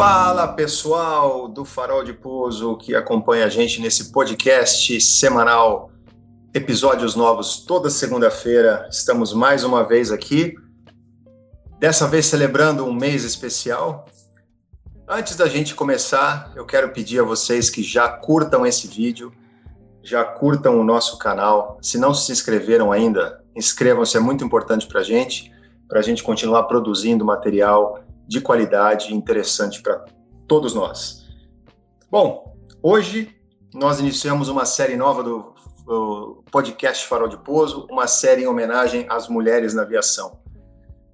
Fala pessoal do Farol de Pouso que acompanha a gente nesse podcast semanal, episódios novos toda segunda-feira. Estamos mais uma vez aqui, dessa vez celebrando um mês especial. Antes da gente começar, eu quero pedir a vocês que já curtam esse vídeo, já curtam o nosso canal. Se não se inscreveram ainda, inscrevam-se, é muito importante para a gente, para a gente continuar produzindo material de qualidade interessante para todos nós. Bom, hoje nós iniciamos uma série nova do, do podcast Farol de Pouso, uma série em homenagem às mulheres na aviação.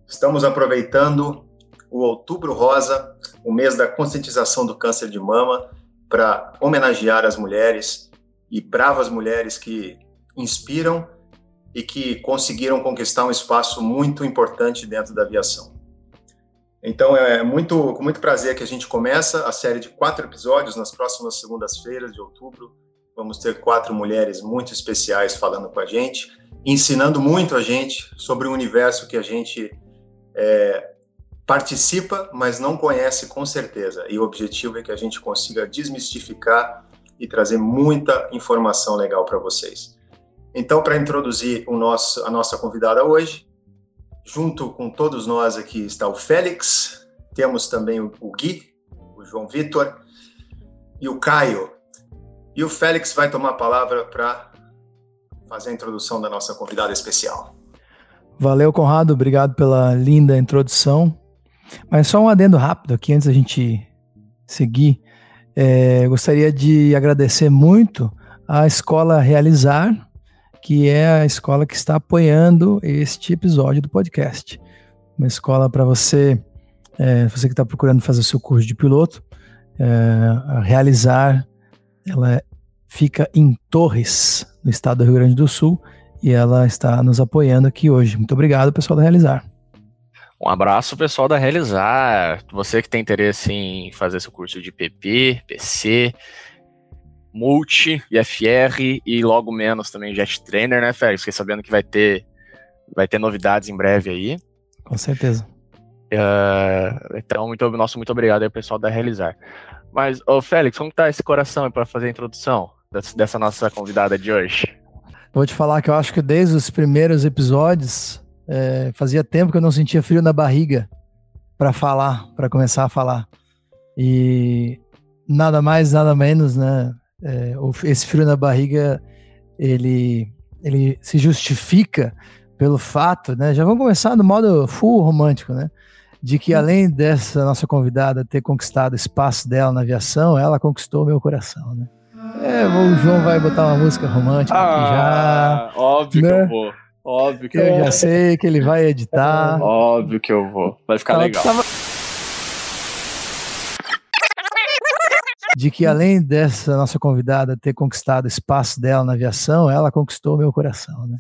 Estamos aproveitando o Outubro Rosa, o mês da conscientização do câncer de mama, para homenagear as mulheres e bravas mulheres que inspiram e que conseguiram conquistar um espaço muito importante dentro da aviação. Então é muito com muito prazer que a gente começa a série de quatro episódios nas próximas segundas-feiras de outubro. Vamos ter quatro mulheres muito especiais falando com a gente, ensinando muito a gente sobre o universo que a gente é, participa, mas não conhece com certeza. E o objetivo é que a gente consiga desmistificar e trazer muita informação legal para vocês. Então, para introduzir o nosso, a nossa convidada hoje, Junto com todos nós aqui está o Félix, temos também o, Gui, o João Vitor e o Caio. E o Félix vai tomar a palavra para fazer a introdução da nossa convidada especial. Valeu, Conrado, obrigado pela linda introdução. Mas só um adendo rápido aqui antes da gente seguir. É, gostaria de agradecer muito à Escola Realizar que é a escola que está apoiando este episódio do podcast. Uma escola para você, é, você que está procurando fazer o seu curso de piloto, é, realizar. Ela fica em Torres, no estado do Rio Grande do Sul, e ela está nos apoiando aqui hoje. Muito obrigado, pessoal da Realizar. Um abraço, pessoal da Realizar. Você que tem interesse em fazer seu curso de PP, PC, Multi, IFR e logo menos também Jet Trainer, né, Félix? Fiquei sabendo que vai ter, vai ter novidades em breve aí. Com certeza. Uh, então, muito, nosso muito obrigado aí, pessoal da Realizar. Mas, ô Félix, como tá esse coração para fazer a introdução dessa, dessa nossa convidada de hoje? Vou te falar que eu acho que desde os primeiros episódios, é, fazia tempo que eu não sentia frio na barriga para falar, para começar a falar. E nada mais, nada menos, né? É, esse frio na barriga ele, ele se justifica pelo fato, né? Já vamos começar no modo full romântico, né? De que além dessa nossa convidada ter conquistado o espaço dela na aviação, ela conquistou meu coração, né? É, o João vai botar uma música romântica ah, aqui já. Óbvio né? que eu vou. Óbvio que eu, eu já sei que ele vai editar. Óbvio que eu vou. Vai ficar legal. Tava... de que além dessa nossa convidada ter conquistado espaço dela na aviação, ela conquistou meu coração, né?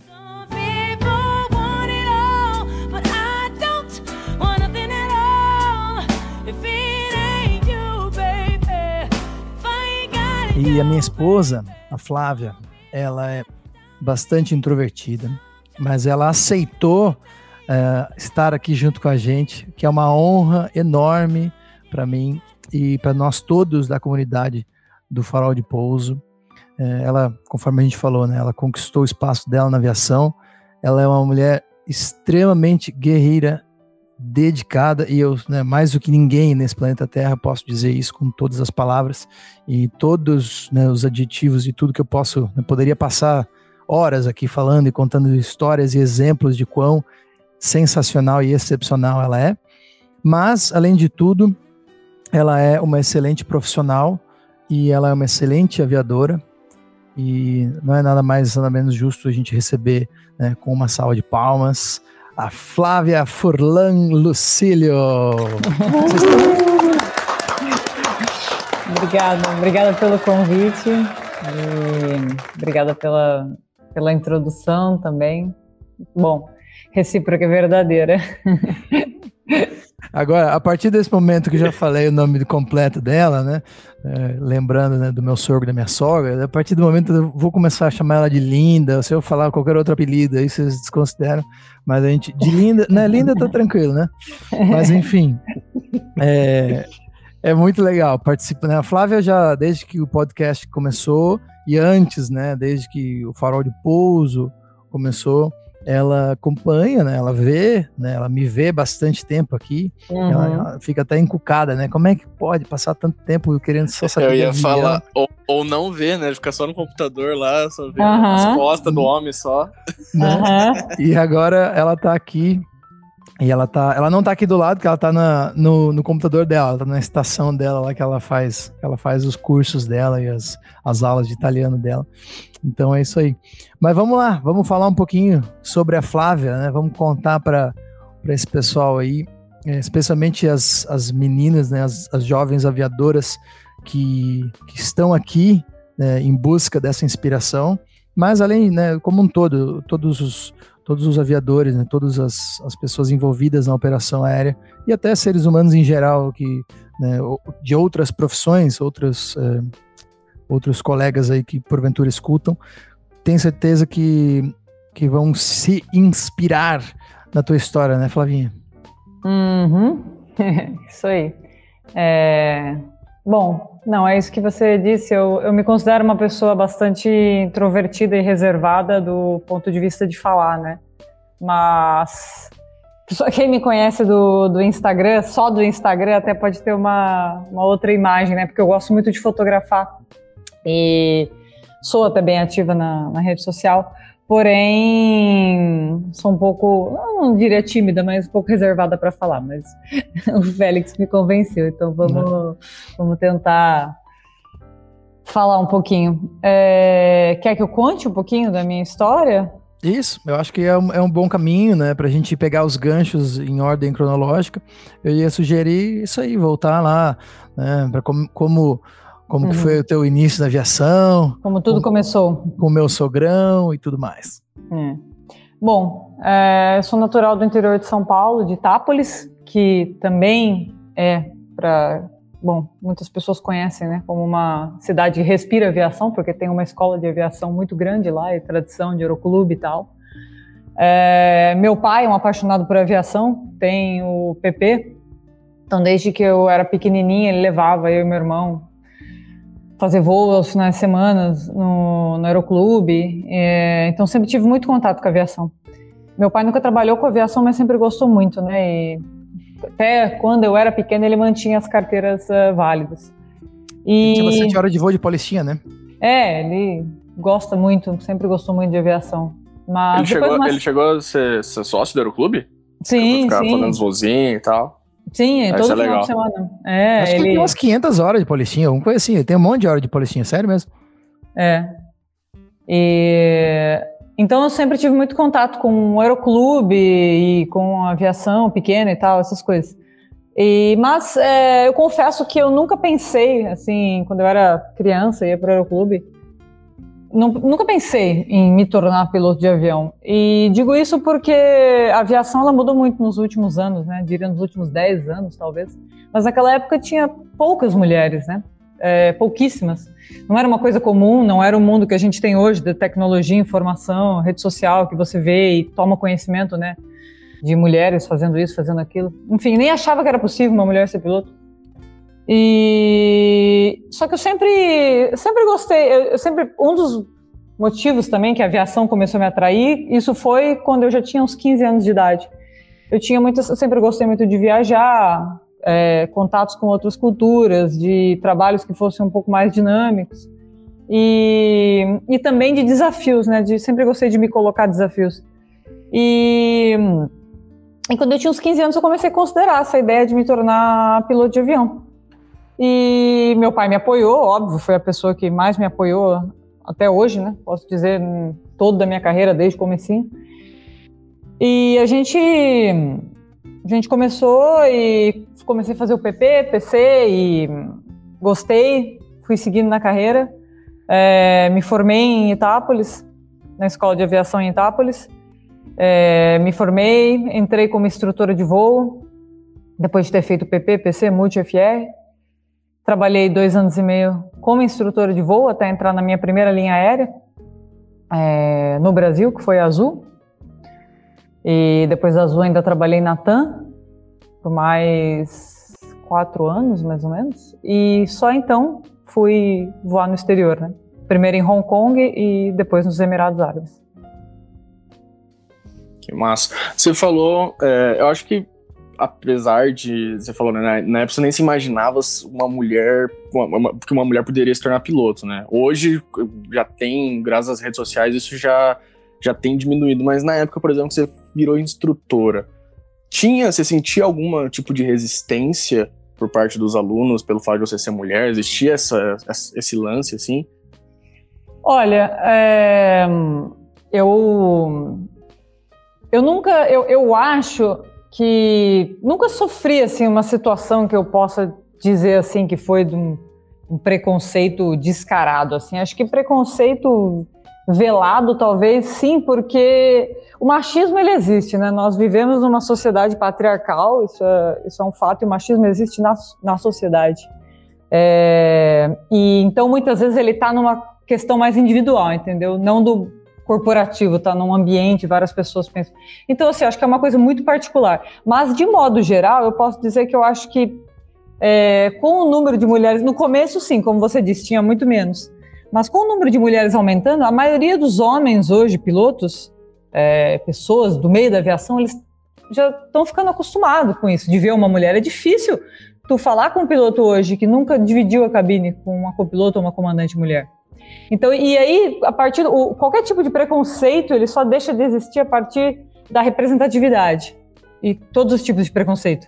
E a minha esposa, a Flávia, ela é bastante introvertida, mas ela aceitou uh, estar aqui junto com a gente, que é uma honra enorme para mim e para nós todos da comunidade do Farol de Pouso. É, ela, conforme a gente falou, né, ela conquistou o espaço dela na aviação. Ela é uma mulher extremamente guerreira, dedicada, e eu, né, mais do que ninguém nesse planeta Terra, posso dizer isso com todas as palavras e todos né, os adjetivos e tudo que eu posso, né, poderia passar horas aqui falando e contando histórias e exemplos de quão sensacional e excepcional ela é. Mas, além de tudo, ela é uma excelente profissional e ela é uma excelente aviadora. E não é nada mais, nada menos justo a gente receber né, com uma salva de palmas a Flávia Furlan Lucílio. obrigada, obrigada pelo convite e obrigada pela, pela introdução também. Bom, recíproca verdadeira. Agora, a partir desse momento que já falei o nome completo dela, né? É, lembrando né, do meu sogro da minha sogra, a partir do momento eu vou começar a chamar ela de Linda, se eu falar qualquer outro apelido, aí vocês desconsideram. Mas a gente, de Linda, né? Linda tá tranquilo, né? Mas enfim. É, É muito legal, participa, né? A Flávia já, desde que o podcast começou, e antes, né, desde que o Farol de Pouso começou, ela acompanha, né? Ela vê, né? Ela me vê bastante tempo aqui. Uhum. Ela, ela, fica até encucada, né? Como é que pode passar tanto tempo querendo só saber? Eu ia falar, ou, ou, não ver, né? Ficar só no computador lá, só ver uhum. as costas do homem só. Né? Uhum. E agora ela tá aqui e ela tá, ela não tá aqui do lado, que ela tá na, no, no computador dela, ela tá na estação dela lá que ela faz, ela faz os cursos dela e as, as aulas de italiano dela. Então é isso aí. Mas vamos lá, vamos falar um pouquinho sobre a Flávia, né? Vamos contar para esse pessoal aí, é, especialmente as, as meninas, né? As, as jovens aviadoras que, que estão aqui né, em busca dessa inspiração. Mas além, né, como um todo, todos os todos os aviadores, né, todas as, as pessoas envolvidas na operação aérea e até seres humanos em geral que né, de outras profissões, outros é, outros colegas aí que porventura escutam, tenho certeza que que vão se inspirar na tua história, né, Flavinha? Uhum. isso aí. É... Bom, não, é isso que você disse. Eu, eu me considero uma pessoa bastante introvertida e reservada do ponto de vista de falar, né? Mas quem me conhece do, do Instagram, só do Instagram, até pode ter uma, uma outra imagem, né? Porque eu gosto muito de fotografar e sou até bem ativa na, na rede social. Porém, sou um pouco, não diria tímida, mas um pouco reservada para falar. Mas o Félix me convenceu, então vamos, vamos tentar falar um pouquinho. É, quer que eu conte um pouquinho da minha história? Isso, eu acho que é um, é um bom caminho, né, para a gente pegar os ganchos em ordem cronológica. Eu ia sugerir isso aí, voltar lá, né, para como, como como uhum. que foi o teu início na aviação? Como tudo começou. Com o meu sogrão e tudo mais. É. Bom, é, eu sou natural do interior de São Paulo, de Itápolis, que também é para bom, muitas pessoas conhecem, né, como uma cidade que respira aviação, porque tem uma escola de aviação muito grande lá e tradição de aeroclube e tal. É, meu pai é um apaixonado por aviação, tem o PP, então desde que eu era pequenininha ele levava eu e meu irmão fazer voo aos finais de semana no, no aeroclube, é, então sempre tive muito contato com a aviação. Meu pai nunca trabalhou com aviação, mas sempre gostou muito, né? E até quando eu era pequena ele mantinha as carteiras uh, válidas. E... Tinha bastante hora de voo de polistinha, né? É, ele gosta muito, sempre gostou muito de aviação. Mas ele, chegou, mais... ele chegou a ser, ser sócio do aeroclube? Sim, Ficar sim. fazendo os vozinhos e tal. Sim, é todo é final de semana. É, Acho ele... que ele tem umas 500 horas de polistinha, alguma coisa assim. Ele tem um monte de hora de polistinha, sério mesmo. É. E... Então eu sempre tive muito contato com o aeroclube e com a aviação pequena e tal, essas coisas. E, mas é, eu confesso que eu nunca pensei, assim, quando eu era criança, ia para o aeroclube, nunca pensei em me tornar piloto de avião. E digo isso porque a aviação ela mudou muito nos últimos anos, né? Diria nos últimos 10 anos, talvez. Mas naquela época tinha poucas mulheres, né? É, pouquíssimas. Não era uma coisa comum, não era o mundo que a gente tem hoje de tecnologia, informação, rede social, que você vê e toma conhecimento, né? De mulheres fazendo isso, fazendo aquilo. Enfim, nem achava que era possível uma mulher ser piloto. E só que eu sempre, sempre gostei. Eu, eu, sempre um dos motivos também que a aviação começou a me atrair, isso foi quando eu já tinha uns 15 anos de idade. Eu tinha muito, eu sempre gostei muito de viajar, é, contatos com outras culturas, de trabalhos que fossem um pouco mais dinâmicos e, e também de desafios, né? De sempre gostei de me colocar desafios. E, e quando eu tinha uns 15 anos eu comecei a considerar essa ideia de me tornar piloto de avião. E meu pai me apoiou, óbvio, foi a pessoa que mais me apoiou até hoje, né? Posso dizer, toda a minha carreira, desde o comecinho. E a gente, a gente começou e comecei a fazer o PP, PC e gostei, fui seguindo na carreira. É, me formei em Itápolis, na Escola de Aviação em Itápolis. É, me formei, entrei como instrutora de voo, depois de ter feito PP, PC, Multi FR. Trabalhei dois anos e meio como instrutora de voo até entrar na minha primeira linha aérea é, no Brasil, que foi a Azul. E depois da Azul ainda trabalhei na TAM por mais quatro anos, mais ou menos, e só então fui voar no exterior, né? Primeiro em Hong Kong e depois nos Emirados Árabes. Que massa. Você falou, é, eu acho que apesar de, você falou, né, na época você nem se imaginava uma mulher, uma, uma, que uma mulher poderia se tornar piloto, né? Hoje já tem, graças às redes sociais, isso já, já tem diminuído, mas na época, por exemplo, você virou instrutora. Tinha, você sentia algum tipo de resistência por parte dos alunos pelo fato de você ser mulher? Existia essa, esse lance, assim? Olha, é, eu, eu nunca, eu, eu acho que nunca sofri assim uma situação que eu possa dizer assim que foi de um, um preconceito descarado assim. Acho que preconceito velado talvez sim, porque o machismo ele existe, né? Nós vivemos numa sociedade patriarcal, isso é, isso é um fato, e o machismo existe na, na sociedade. É, e então muitas vezes ele está numa questão mais individual, entendeu? Não do corporativo, tá num ambiente, várias pessoas pensam. Então, assim, acho que é uma coisa muito particular. Mas, de modo geral, eu posso dizer que eu acho que é, com o número de mulheres, no começo, sim, como você disse, tinha muito menos. Mas com o número de mulheres aumentando, a maioria dos homens hoje, pilotos, é, pessoas do meio da aviação, eles já estão ficando acostumados com isso, de ver uma mulher. É difícil tu falar com um piloto hoje que nunca dividiu a cabine com uma copiloto ou uma comandante mulher. Então, e aí, a partir do, qualquer tipo de preconceito, ele só deixa de existir a partir da representatividade e todos os tipos de preconceito.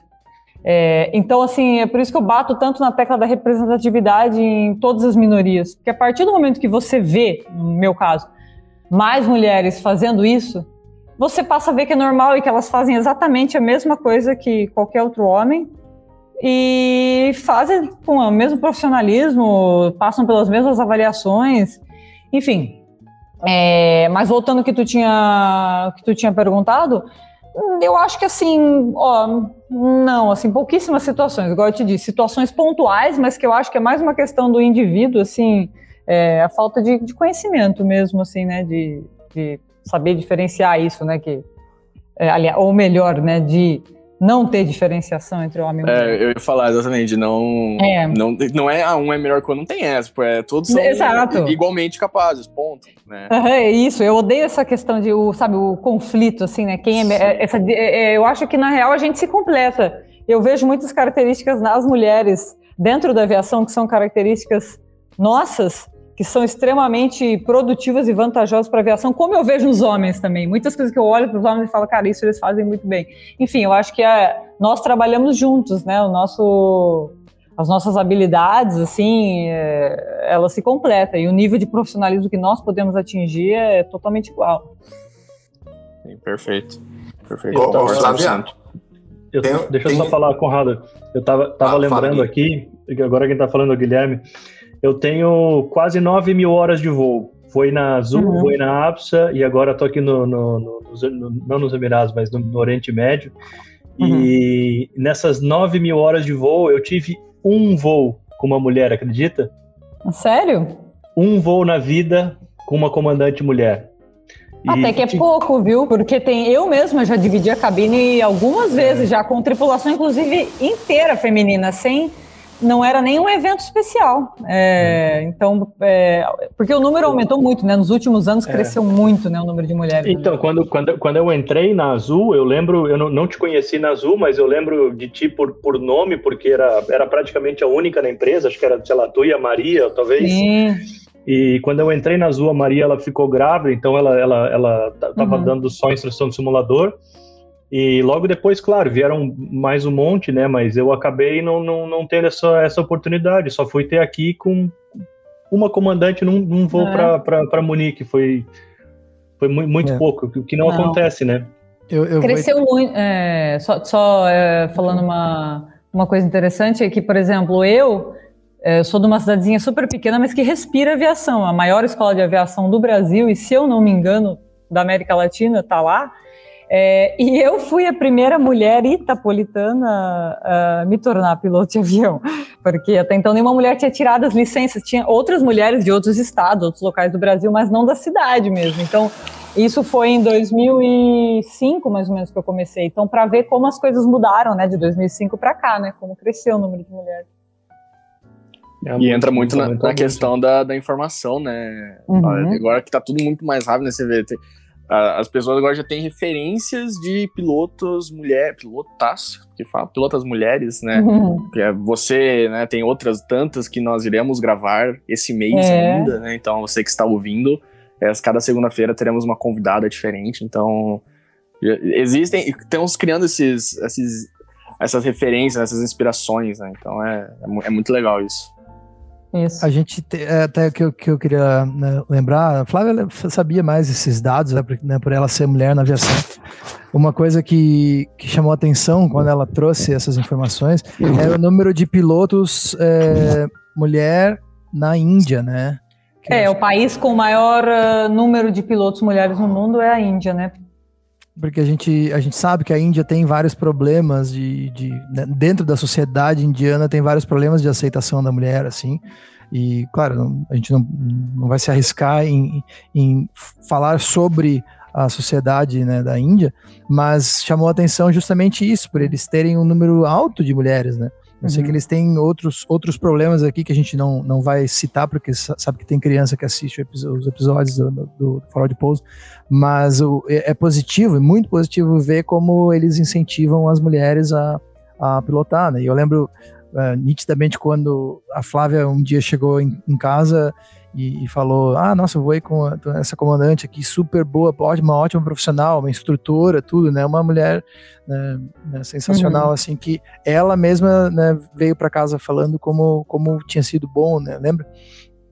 É, então, assim, é por isso que eu bato tanto na tecla da representatividade em todas as minorias, porque a partir do momento que você vê, no meu caso, mais mulheres fazendo isso, você passa a ver que é normal e que elas fazem exatamente a mesma coisa que qualquer outro homem, e fazem com o mesmo profissionalismo, passam pelas mesmas avaliações, enfim. É, mas voltando ao que tu tinha que tu tinha perguntado, eu acho que assim, ó, não, assim, pouquíssimas situações, igual eu te disse, situações pontuais, mas que eu acho que é mais uma questão do indivíduo, assim, é, a falta de, de, conhecimento mesmo, assim, né, de, de saber diferenciar isso, né, que, é, ou melhor, né, de não ter diferenciação entre homem e mulher. É, eu ia falar exatamente, não é, não, não é ah, um é melhor que o outro, não tem essa, é, todos são Exato. igualmente capazes, ponto. Né? Uhum, é isso, eu odeio essa questão de, o, sabe, o conflito, assim, né, quem é, é essa, é, eu acho que na real a gente se completa. Eu vejo muitas características nas mulheres dentro da aviação que são características nossas, que são extremamente produtivas e vantajosas para a aviação, como eu vejo nos homens também. Muitas coisas que eu olho para os homens e falo, cara, isso eles fazem muito bem. Enfim, eu acho que é, nós trabalhamos juntos, né? O nosso, as nossas habilidades, assim, é, elas se completam. E o nível de profissionalismo que nós podemos atingir é totalmente igual. Sim, perfeito. Perfeito. Ô, ô, eu, tem, deixa tem... eu só falar, Conrado. Eu estava tava ah, lembrando aqui, agora quem está falando é o Guilherme, eu tenho quase 9 mil horas de voo. Foi na Azul, uhum. foi na APSA e agora estou aqui no, no, no, no, não nos Emirados, mas no, Oriente Médio. Uhum. E nessas 9 mil horas de voo, eu tive um voo com uma mulher, acredita? Sério? Um voo na vida com uma comandante mulher. Até que é pouco, viu? Porque tem eu mesma já dividi a cabine algumas vezes, já com tripulação, inclusive inteira feminina, sem não era nenhum evento especial. É, uhum. então, é, porque o número aumentou muito, né? Nos últimos anos é. cresceu muito, né? O número de mulheres. Né? Então, quando, quando, quando eu entrei na Azul, eu lembro, eu não, não te conheci na Azul, mas eu lembro de ti por, por nome, porque era, era praticamente a única na empresa, acho que era, sei lá, tu e a Maria, talvez. Sim. E quando eu entrei na Azul, a Maria ela ficou grávida, então ela ela ela estava uhum. dando só instrução de simulador. E logo depois, claro, vieram mais um monte, né? Mas eu acabei não, não, não tendo essa, essa oportunidade. Só fui ter aqui com uma comandante num, num voo é. para Munique. Foi, foi muito, muito é. pouco, o que não, não, acontece, né? Eu, eu Cresceu vou... muito. É, só só é, falando uma, uma coisa interessante é que, por exemplo, eu é, sou de uma cidadezinha super pequena, mas que respira aviação. A maior escola de aviação do Brasil, e se eu não me engano, da América Latina, está lá. É, e eu fui a primeira mulher itapolitana a me tornar piloto de avião, porque até então nenhuma mulher tinha tirado as licenças. Tinha outras mulheres de outros estados, outros locais do Brasil, mas não da cidade mesmo. Então, Isso foi em 2005, mais ou menos, que eu comecei. Então, para ver como as coisas mudaram, né, de 2005 para cá, né, como cresceu o número de mulheres. É e entra muito na, na questão da, da informação, né? Uhum. Agora que tá tudo muito mais rápido, né? Você vê, tem, as pessoas agora já têm referências de pilotos mulher, pilotas, que fala, pilotas mulheres, né? Uhum. É você, né? Tem outras tantas que nós iremos gravar esse mês é. ainda, né? Então você que está ouvindo, é, cada segunda-feira teremos uma convidada diferente, então existem, estamos criando esses, esses, essas referências, essas inspirações, né? Então é, é muito legal isso. Isso. A gente, é, até que eu, que eu queria né, lembrar, a Flávia sabia mais esses dados, né, por, né, por, ela ser mulher na aviação. Uma coisa que, que chamou atenção quando ela trouxe essas informações era o número de pilotos é, mulher na Índia, né? é, o país com o maior uh, número de pilotos mulheres no mundo é a Índia, né? Porque a gente, a gente sabe que a Índia tem vários problemas de, de né, dentro da sociedade indiana tem vários problemas de aceitação da mulher, assim. E, claro, a gente não, não vai se arriscar em, em falar sobre a sociedade né, da Índia, mas chamou a atenção justamente isso, por eles terem um número alto de mulheres, né? Eu uhum. sei que uhum. eles têm outros, outros problemas aqui que a gente não, não vai citar, porque sabe que tem criança que assiste os episódios do, do, do Farol de Pouso, mas o, é, é positivo, é muito positivo ver como eles incentivam as mulheres a, a pilotar, né? E eu lembro uh, nitidamente quando a Flávia um dia chegou em, em casa e, e, falou: Ah, nossa, eu vou ir com essa comandante aqui, super boa, ótima, ótima profissional, uma instrutora, tudo, né? Uma mulher né, né, sensacional, uhum. assim, que ela mesma né, veio para casa falando como, como tinha sido bom, né? Lembra?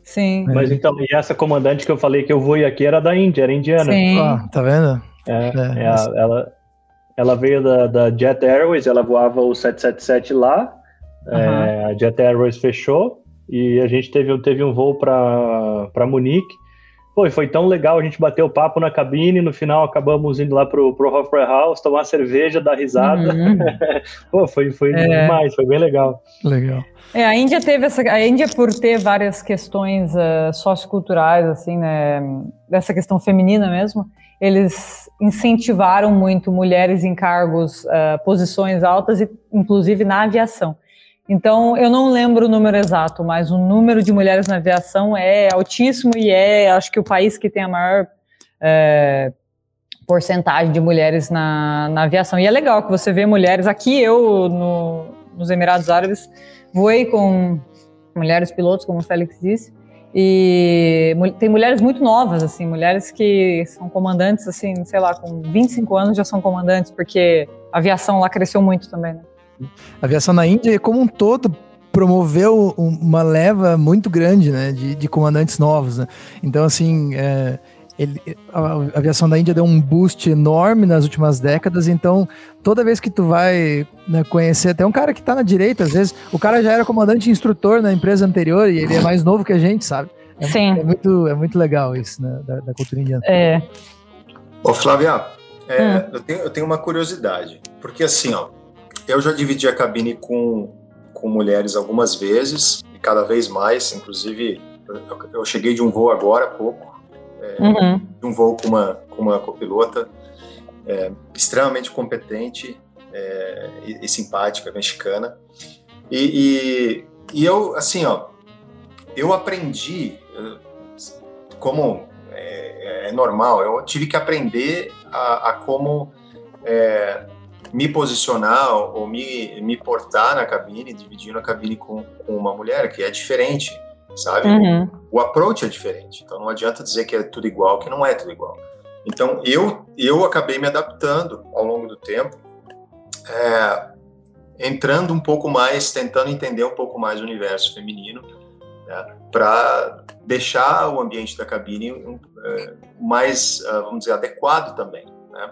Sim. É. Mas então, e essa comandante que eu falei que eu vou ir aqui era da Índia, era indiana. Sim. Ah, tá vendo? É, é, é a, ela, ela veio da, da Jet Airways, ela voava o 777 lá, uhum. a Jet Airways fechou, e a gente teve, teve um voo para Munique. Pô, foi tão legal, a gente bateu papo na cabine, no final acabamos indo lá pro, pro Hofbräu House, tomar cerveja, dar risada. Uhum. Pô, foi, foi é. demais, foi bem legal. Legal. É, a Índia teve essa, a Índia por ter várias questões uh, socioculturais, assim, né, dessa questão feminina mesmo, eles incentivaram muito mulheres em cargos, uh, posições altas, e, inclusive na aviação. Então, eu não lembro o número exato, mas o número de mulheres na aviação é altíssimo e é, acho que, o país que tem a maior é, porcentagem de mulheres na, na aviação. E é legal que você vê mulheres. Aqui, eu, no, nos Emirados Árabes, voei com mulheres pilotos, como o Félix disse, e tem mulheres muito novas, assim, mulheres que são comandantes, assim, sei lá, com 25 anos já são comandantes, porque a aviação lá cresceu muito também, né? A aviação na Índia, como um todo, promoveu uma leva muito grande né, de, de comandantes novos. Né? Então, assim, é, ele, a aviação da Índia deu um boost enorme nas últimas décadas, então toda vez que tu vai né, conhecer até um cara que está na direita, às vezes o cara já era comandante e instrutor na empresa anterior e ele é mais novo que a gente, sabe? É, Sim. É muito, é muito legal isso né, da, da cultura indiana. É. Ô Flávia, é, hum. eu, tenho, eu tenho uma curiosidade, porque assim, ó, eu já dividi a cabine com, com mulheres algumas vezes, e cada vez mais, inclusive, eu, eu cheguei de um voo agora há pouco, é, uhum. de um voo com uma, com uma copilota é, extremamente competente é, e, e, simpática, mexicana. E, e, e, eu, assim, ó, eu aprendi, como é, é, normal, eu tive que aprender a, a como é, me posicionar ou me, me portar na cabine, dividindo a cabine com, com uma mulher, que é diferente, sabe? Uhum. O approach é diferente. Então não adianta dizer que é tudo igual, que não é tudo igual. Então eu, eu acabei me adaptando ao longo do tempo, é, entrando um pouco mais, tentando entender um pouco mais o universo feminino, né, para deixar o ambiente da cabine um, é, mais, uh, vamos dizer, adequado também. Né?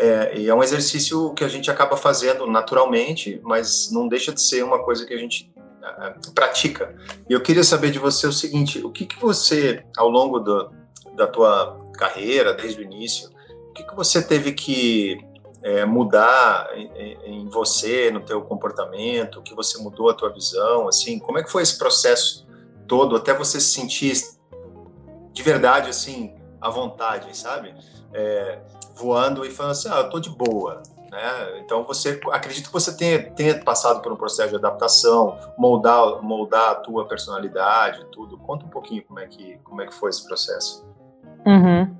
É, e é um exercício que a gente acaba fazendo naturalmente, mas não deixa de ser uma coisa que a gente uh, pratica. E eu queria saber de você o seguinte: o que, que você, ao longo do, da tua carreira, desde o início, o que, que você teve que é, mudar em, em, você, no teu comportamento, o que você mudou a tua visão, assim, como é que foi esse processo todo até você se sentir de verdade assim à vontade, sabe? É, voando e falando assim, ah, eu tô de boa, né? Então você acredito que você tenha, tenha passado por um processo de adaptação, moldar moldar a tua personalidade, tudo. Conta um pouquinho como é que como é que foi esse processo. Uhum.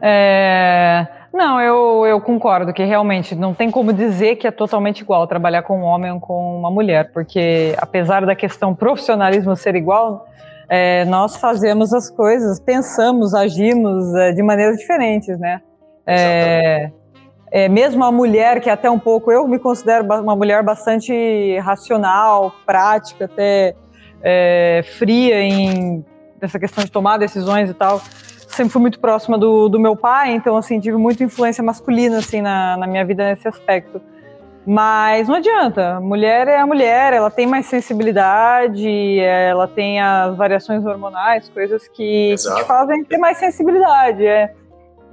É... Não, eu, eu concordo que realmente não tem como dizer que é totalmente igual trabalhar com um homem ou com uma mulher, porque apesar da questão profissionalismo ser igual, é, nós fazemos as coisas, pensamos, agimos é, de maneiras diferentes, né? É, é, mesmo a mulher, que até um pouco, eu me considero uma mulher bastante racional, prática, até é, fria em essa questão de tomar decisões e tal sempre fui muito próxima do, do meu pai, então, assim, tive muita influência masculina, assim, na, na minha vida nesse aspecto. Mas não adianta, mulher é a mulher, ela tem mais sensibilidade, ela tem as variações hormonais, coisas que, que te fazem ter mais sensibilidade. É.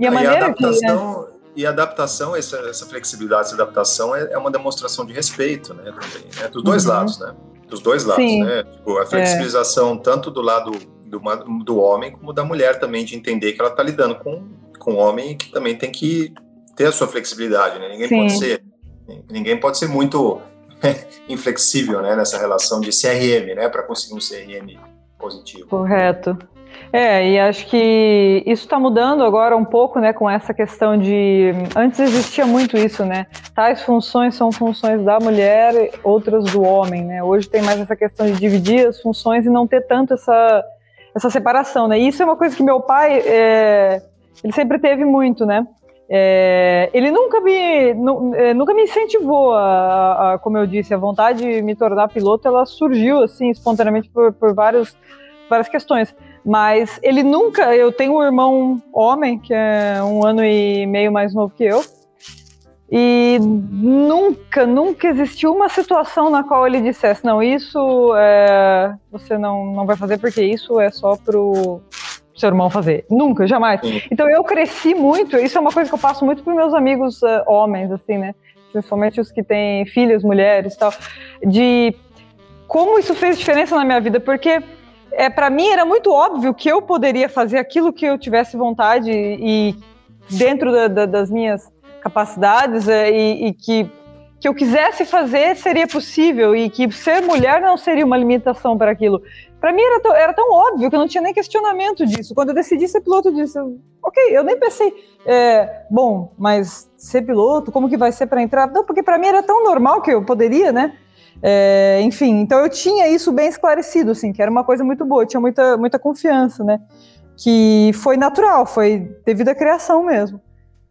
E a e maneira adaptação, que. E adaptação, essa, essa flexibilidade, essa adaptação é, é, uma demonstração de respeito, né? Também, né? Dos dois uhum. lados, né? Dos dois lados, Sim. né? Tipo, a flexibilização é. tanto do lado do, do homem como da mulher também, de entender que ela está lidando com, com um homem que também tem que ter a sua flexibilidade, né? Ninguém Sim. pode ser ninguém pode ser muito inflexível, né, nessa relação de CRM, né, para conseguir um CRM positivo. Correto. É, e acho que isso está mudando agora um pouco, né, com essa questão de. Antes existia muito isso, né? Tais funções são funções da mulher, outras do homem, né? Hoje tem mais essa questão de dividir as funções e não ter tanto essa, essa separação, né? E isso é uma coisa que meu pai, é, ele sempre teve muito, né? É, ele nunca me, nu, é, nunca me incentivou, a, a, como eu disse, a vontade de me tornar piloto, ela surgiu assim espontaneamente por, por vários, várias questões. Mas ele nunca, eu tenho um irmão homem que é um ano e meio mais novo que eu, e nunca, nunca existiu uma situação na qual ele dissesse, não, isso é, você não, não vai fazer porque isso é só pro seu irmão fazer. Nunca, jamais. Então eu cresci muito, isso é uma coisa que eu passo muito para meus amigos uh, homens, assim, né? Principalmente os que têm filhas, mulheres e tal, de como isso fez diferença na minha vida, porque é, para mim era muito óbvio que eu poderia fazer aquilo que eu tivesse vontade e dentro da, da, das minhas capacidades é, e, e, que que eu quisesse fazer seria possível e que ser mulher não seria uma limitação para aquilo. Para mim era, era, tão óbvio que eu não tinha nem questionamento disso. Quando eu decidi ser piloto, eu disse, ok, eu nem pensei, é, bom, mas ser piloto, como que vai ser para entrar? Não, porque para mim era tão normal que eu poderia, né? É, enfim, então eu tinha isso bem esclarecido, assim, que era uma coisa muito boa, tinha muita, muita confiança, né? Que foi natural, foi devido à criação mesmo.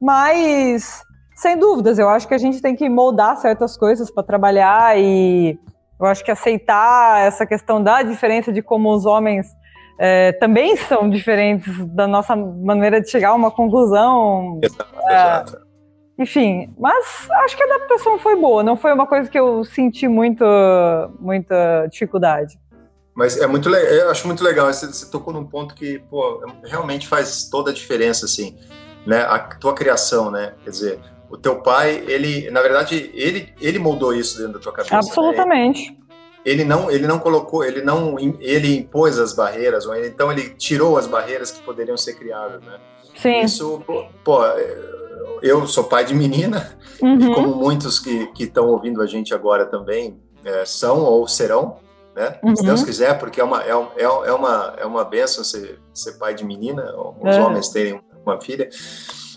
Mas sem dúvidas, eu acho que a gente tem que moldar certas coisas para trabalhar e eu acho que aceitar essa questão da diferença de como os homens é, também são diferentes da nossa maneira de chegar a uma conclusão. Exato, é, exato. Enfim, mas acho que a adaptação foi boa, não foi uma coisa que eu senti muito, muita dificuldade. Mas é muito eu acho muito legal, você, você tocou num ponto que pô, realmente faz toda a diferença, assim, né? A tua criação, né? Quer dizer, o teu pai, ele, na verdade, ele, ele moldou isso dentro da tua cabeça. Né? Absolutamente. Né? Ele não, ele não colocou, ele não, ele impôs as barreiras, ou então ele tirou as barreiras que poderiam ser criadas, né? Sim. Isso, pô, eu sou pai de menina, uhum. como muitos que estão ouvindo a gente agora também é, são ou serão, né? Uhum. Se Deus quiser, porque é uma, é, é, é uma, é uma benção ser, ser pai de menina, os é. homens terem uma filha.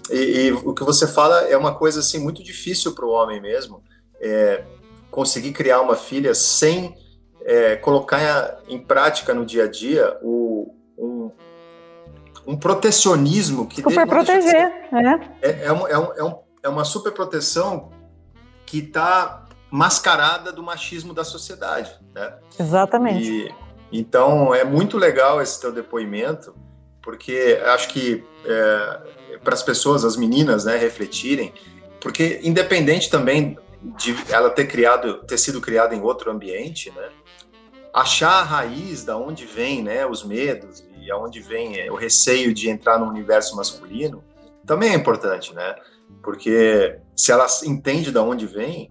E, e, o que você fala é uma coisa assim muito difícil para o homem mesmo, é conseguir criar uma filha sem é, colocar em prática no dia a dia o, um, um protecionismo que super proteger, né? É, é, um, é, um, é, um, é uma super proteção que está mascarada do machismo da sociedade, né? Exatamente. E, então é muito legal esse teu depoimento, porque acho que é, para as pessoas, as meninas, né, refletirem, porque independente também de ela ter criado, ter sido criada em outro ambiente, né, achar a raiz da onde vem, né, os medos e aonde vem é, o receio de entrar no universo masculino, também é importante, né? Porque se ela entende da onde vem,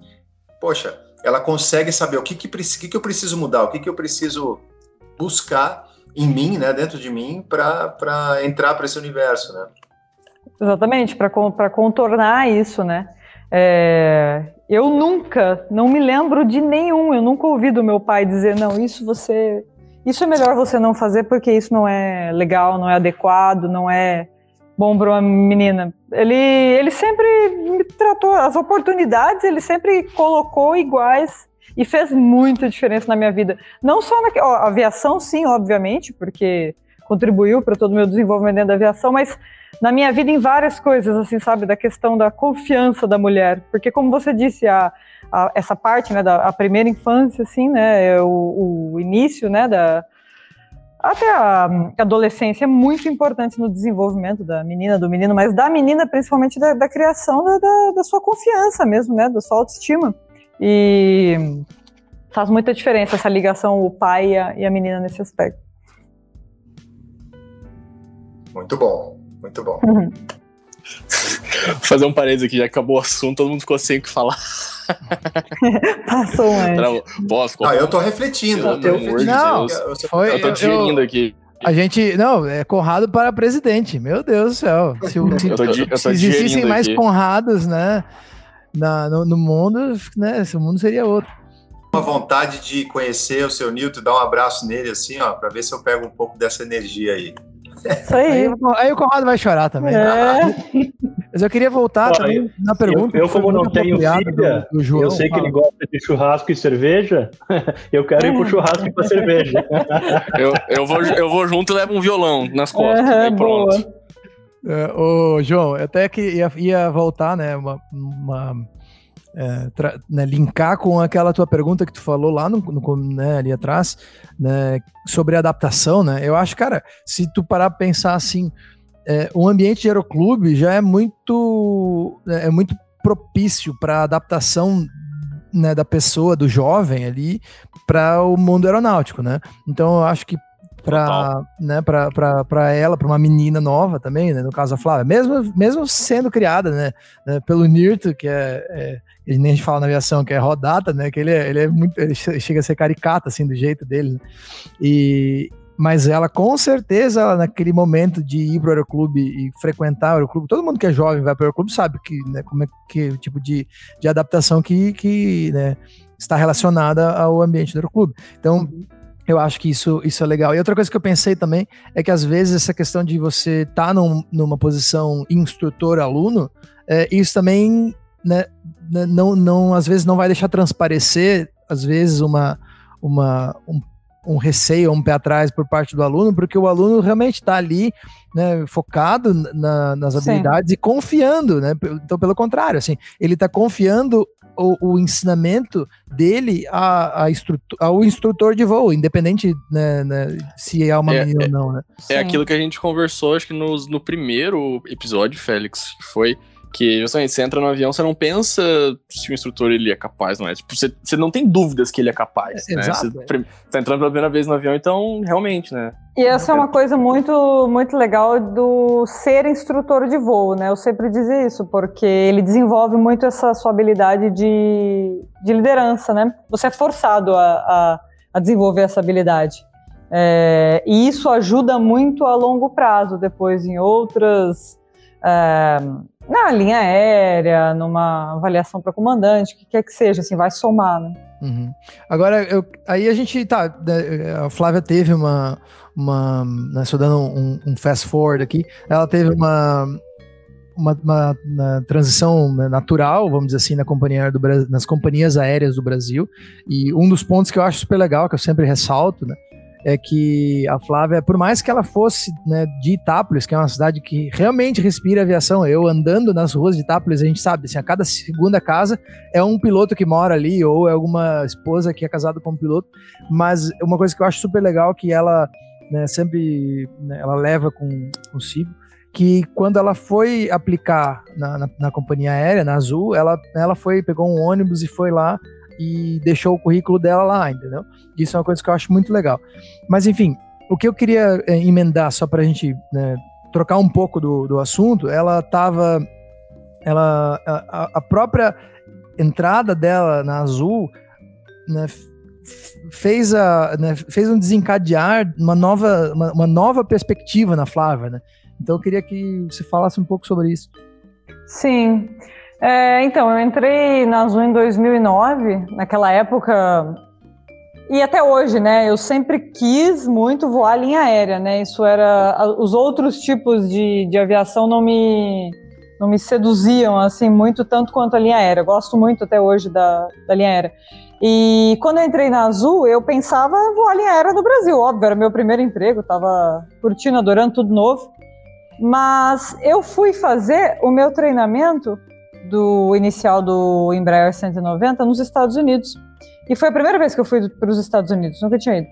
poxa, ela consegue saber o que que, que, que eu preciso mudar, o que que eu preciso buscar em mim, né, dentro de mim, para entrar para esse universo, né? Exatamente, para contornar isso, né? É, eu nunca, não me lembro de nenhum, eu nunca ouvi do meu pai dizer, não, isso você, isso é melhor você não fazer porque isso não é legal, não é adequado, não é bom para uma menina. Ele, ele sempre me tratou, as oportunidades ele sempre colocou iguais e fez muita diferença na minha vida. Não só na ó, aviação, sim, obviamente, porque contribuiu para todo o meu desenvolvimento dentro da aviação, mas na minha vida em várias coisas, assim, sabe, da questão da confiança da mulher, porque como você disse, a, a essa parte, né, da a primeira infância, assim, né, é o, o início, né, da até a adolescência é muito importante no desenvolvimento da menina, do menino, mas da menina principalmente da, da criação da, da, da, sua confiança mesmo, né, da sua autoestima e faz muita diferença essa ligação o pai e a, e a menina nesse aspecto. Muito bom. Muito bom. Uhum. Fazer um parênteses aqui, já acabou o assunto, todo mundo ficou sem o que falar. Passou, mas. Posso, ah, eu tô refletindo. Eu, tô refletindo. Não, eu, foi, eu tô digerindo aqui. A gente. Não, é Conrado para presidente. Meu Deus do céu. Se, se, eu tô, eu se existissem mais aqui. Conrados, né? Na, no, no, mundo, né? Esse mundo seria outro. Uma vontade de conhecer o seu Newton, dar um abraço nele, assim, ó, para ver se eu pego um pouco dessa energia aí. Isso aí. aí. aí. o Conrado vai chorar também. É. Mas eu queria voltar também na pergunta. Eu, eu como não tenho filha, do, do João, eu sei que ele gosta de churrasco e cerveja. Eu quero ir pro churrasco e pra cerveja. eu, eu, vou, eu vou junto e levo um violão nas costas. É, pronto. É, ô, João, eu até que ia, ia voltar, né? Uma, uma é, né, linkar com aquela tua pergunta que tu falou lá no, no né, ali atrás, né, sobre adaptação, né? Eu acho, cara, se tu parar pra pensar assim, é, o ambiente de aeroclube já é muito, é, é muito propício para adaptação né, da pessoa, do jovem ali, para o mundo aeronáutico, né? Então eu acho que para né, para ela, para uma menina nova também, né, no caso a Flávia, mesmo, mesmo sendo criada né, né pelo Nirto, que é, é ele nem a gente fala na aviação, que é rodata, né, que ele é, ele é muito, ele chega a ser caricata, assim, do jeito dele, né, e, mas ela com certeza, ela, naquele momento de ir para o aeroclube e frequentar o aeroclube, todo mundo que é jovem vai para o aeroclube sabe que, né, como é que tipo de, de adaptação que, que né, está relacionada ao ambiente do aeroclube. Então, uhum. Eu acho que isso, isso é legal. E outra coisa que eu pensei também é que às vezes essa questão de você estar tá num, numa posição instrutor-aluno, é, isso também né, né, não, não, às vezes não vai deixar transparecer, às vezes, uma, uma, um, um receio, um pé atrás por parte do aluno, porque o aluno realmente está ali né, focado na, nas habilidades Sim. e confiando, né? Então, pelo contrário, assim, ele está confiando o, o, ensinamento dele a, a ao instrutor de voo, independente né, né, se é uma é, menina é, ou não, né? É aquilo que a gente conversou, acho que no, no primeiro episódio, Félix, que foi que justamente você entra no avião, você não pensa se o instrutor ele é capaz, não é? Tipo, você, você não tem dúvidas que ele é capaz, é, né? Exato, você é. tá entrando pela primeira vez no avião, então realmente, né? E essa é uma coisa muito, muito legal do ser instrutor de voo, né? Eu sempre dizer isso, porque ele desenvolve muito essa sua habilidade de, de liderança, né? Você é forçado a, a, a desenvolver essa habilidade. É, e isso ajuda muito a longo prazo, depois em outras. É, na linha aérea, numa avaliação para comandante, o que quer que seja, assim, vai somar, né? Uhum. Agora, eu, aí a gente tá. Né, a Flávia teve uma. uma né, só dando um, um, fast forward aqui, ela teve uma. Uma, uma, uma transição natural, vamos dizer assim, na companhia do, nas companhias aéreas do Brasil. E um dos pontos que eu acho super legal, que eu sempre ressalto, né, é que a Flávia, por mais que ela fosse né, de Itápolis, que é uma cidade que realmente respira aviação, eu andando nas ruas de Itápolis, a gente sabe, assim, a cada segunda casa é um piloto que mora ali, ou é alguma esposa que é casada com um piloto, mas uma coisa que eu acho super legal que ela né, sempre né, ela leva com consigo, que quando ela foi aplicar na, na, na companhia aérea, na Azul, ela, ela foi, pegou um ônibus e foi lá e deixou o currículo dela lá, entendeu? Isso é uma coisa que eu acho muito legal. Mas enfim, o que eu queria é, emendar só para a gente né, trocar um pouco do, do assunto, ela estava, ela a, a, própria entrada dela na Azul, né, fez, a, né, fez um desencadear uma nova, uma, uma, nova perspectiva na Flávia, né? Então eu queria que você falasse um pouco sobre isso. Sim. É, então, eu entrei na Azul em 2009. Naquela época, e até hoje, né? Eu sempre quis muito voar linha aérea, né? Isso era. Os outros tipos de, de aviação não me, não me seduziam assim muito tanto quanto a linha aérea. Eu gosto muito até hoje da, da linha aérea. E quando eu entrei na Azul, eu pensava voar linha aérea do Brasil, óbvio, era meu primeiro emprego, estava curtindo, adorando tudo novo. Mas eu fui fazer o meu treinamento do inicial do Embraer 190 nos Estados Unidos. E foi a primeira vez que eu fui para os Estados Unidos, nunca tinha ido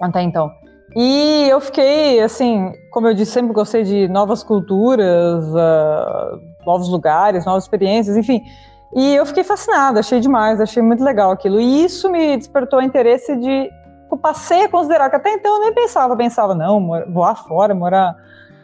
até então. E eu fiquei, assim, como eu disse, sempre gostei de novas culturas, uh, novos lugares, novas experiências, enfim. E eu fiquei fascinada, achei demais, achei muito legal aquilo. E isso me despertou o interesse de. Eu passei a considerar que até então eu nem pensava, pensava, não, voar fora, morar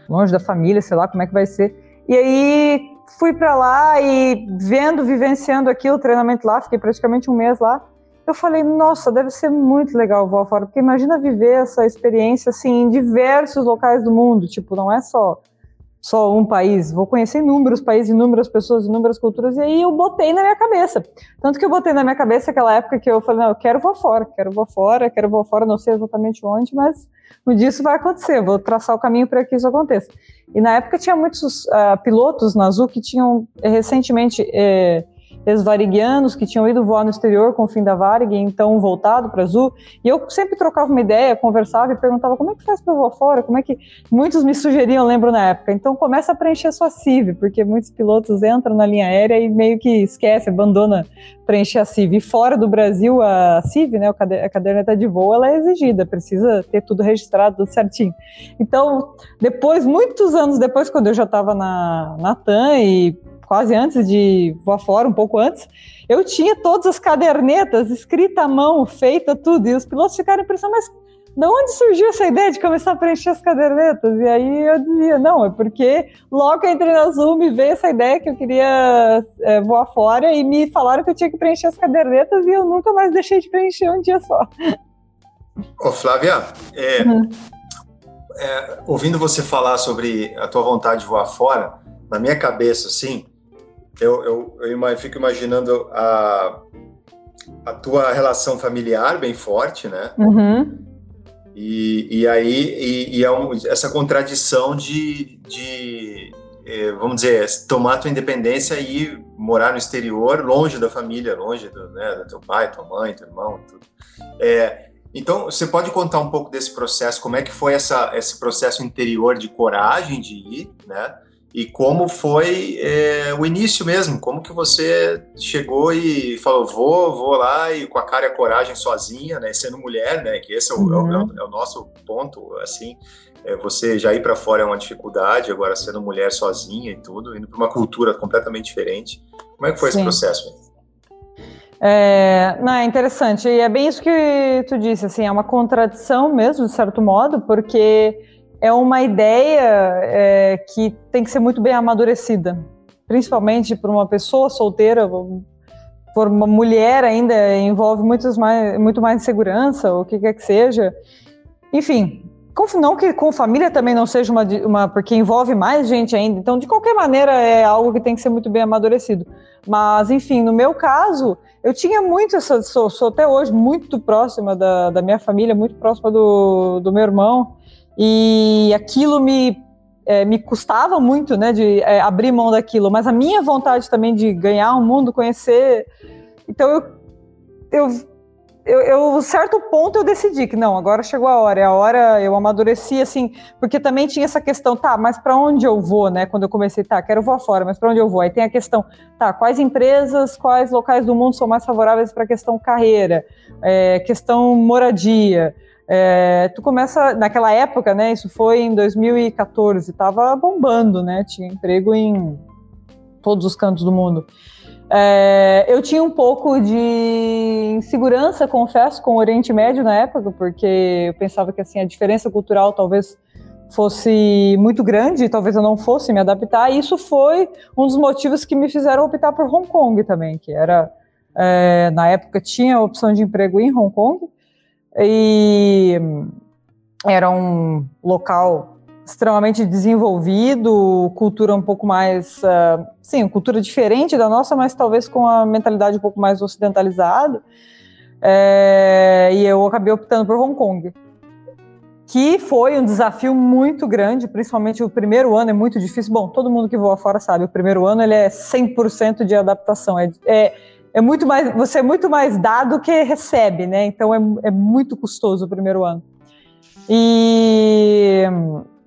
longe da família, sei lá como é que vai ser. E aí fui para lá e vendo, vivenciando aquilo, treinamento lá, fiquei praticamente um mês lá eu falei, nossa, deve ser muito legal voar fora, porque imagina viver essa experiência assim em diversos locais do mundo, tipo, não é só só um país, vou conhecer inúmeros países, inúmeras pessoas, inúmeras culturas, e aí eu botei na minha cabeça. Tanto que eu botei na minha cabeça aquela época que eu falei, não, eu quero voar fora, quero voar fora, quero voar fora, não sei exatamente onde, mas um dia isso vai acontecer, vou traçar o caminho para que isso aconteça. E na época tinha muitos uh, pilotos na Azul que tinham eh, recentemente... Eh, ex-variguianos que tinham ido voar no exterior com o fim da Varig, então voltado para Azul. E eu sempre trocava uma ideia, conversava e perguntava como é que faz para voar fora, como é que. Muitos me sugeriam, lembro na época. Então começa a preencher a sua CIV, porque muitos pilotos entram na linha aérea e meio que esquece, abandona preencher a CIV. E fora do Brasil, a CIV, né, a caderneta de voo, ela é exigida, precisa ter tudo registrado, tudo certinho. Então, depois, muitos anos depois, quando eu já estava na, na TAM e quase antes de voar fora, um pouco antes, eu tinha todas as cadernetas escrita à mão, feita tudo, e os pilotos ficaram impressionados, mas de onde surgiu essa ideia de começar a preencher as cadernetas? E aí eu dizia, não, é porque logo eu entrei na Azul me veio essa ideia que eu queria é, voar fora e me falaram que eu tinha que preencher as cadernetas e eu nunca mais deixei de preencher um dia só. Ô Flávia, é, uhum. é, ouvindo você falar sobre a tua vontade de voar fora, na minha cabeça, assim, eu, eu, eu fico imaginando a, a tua relação familiar bem forte, né? Uhum. E, e aí e, e é um, essa contradição de, de é, vamos dizer, tomar tua independência e morar no exterior, longe da família, longe do, né, do teu pai, tua mãe, teu irmão, tudo. É, então, você pode contar um pouco desse processo? Como é que foi essa, esse processo interior de coragem de ir, né? E como foi é, o início mesmo, como que você chegou e falou, vou, vou lá e com a cara e a coragem sozinha, né, sendo mulher, né, que esse é o, uhum. é o, é o nosso ponto, assim, é, você já ir para fora é uma dificuldade, agora sendo mulher sozinha e tudo, indo para uma cultura completamente diferente, como é que foi Sim. esse processo? É, não, é interessante, e é bem isso que tu disse, assim, é uma contradição mesmo, de certo modo, porque é uma ideia é, que tem que ser muito bem amadurecida, principalmente para uma pessoa solteira, por uma mulher ainda envolve muitos mais, muito mais insegurança, o que quer que seja. Enfim, não que com família também não seja uma, uma, porque envolve mais gente ainda. Então, de qualquer maneira, é algo que tem que ser muito bem amadurecido. Mas, enfim, no meu caso, eu tinha muito essa, sou, sou até hoje muito próxima da, da minha família, muito próxima do, do meu irmão. E aquilo me, é, me custava muito, né, de é, abrir mão daquilo, mas a minha vontade também de ganhar o um mundo, conhecer. Então eu, eu, eu, eu, certo ponto eu decidi que não, agora chegou a hora, é a hora, eu amadureci assim, porque também tinha essa questão, tá, mas para onde eu vou, né? Quando eu comecei, tá, quero voar fora, mas para onde eu vou? Aí tem a questão, tá, quais empresas, quais locais do mundo são mais favoráveis para a questão carreira, é, questão moradia. É, tu começa naquela época, né? Isso foi em 2014, estava bombando, né? Tinha emprego em todos os cantos do mundo. É, eu tinha um pouco de insegurança, confesso, com o Oriente Médio na época, porque eu pensava que assim a diferença cultural talvez fosse muito grande, talvez eu não fosse me adaptar. E isso foi um dos motivos que me fizeram optar por Hong Kong também, que era É, na época tinha opção de emprego em Hong Kong e era um local extremamente desenvolvido, cultura um pouco mais, uh, sim, cultura diferente da nossa, mas talvez com a mentalidade um pouco mais ocidentalizada. É, e eu acabei optando por Hong Kong, que foi um desafio muito grande, principalmente o primeiro ano é muito difícil. Bom, todo mundo que voa fora sabe, o primeiro ano ele é 100% de adaptação. É, é, é, muito mais, você é muito mais dado que recebe, né? Então é, é muito custoso o primeiro ano. E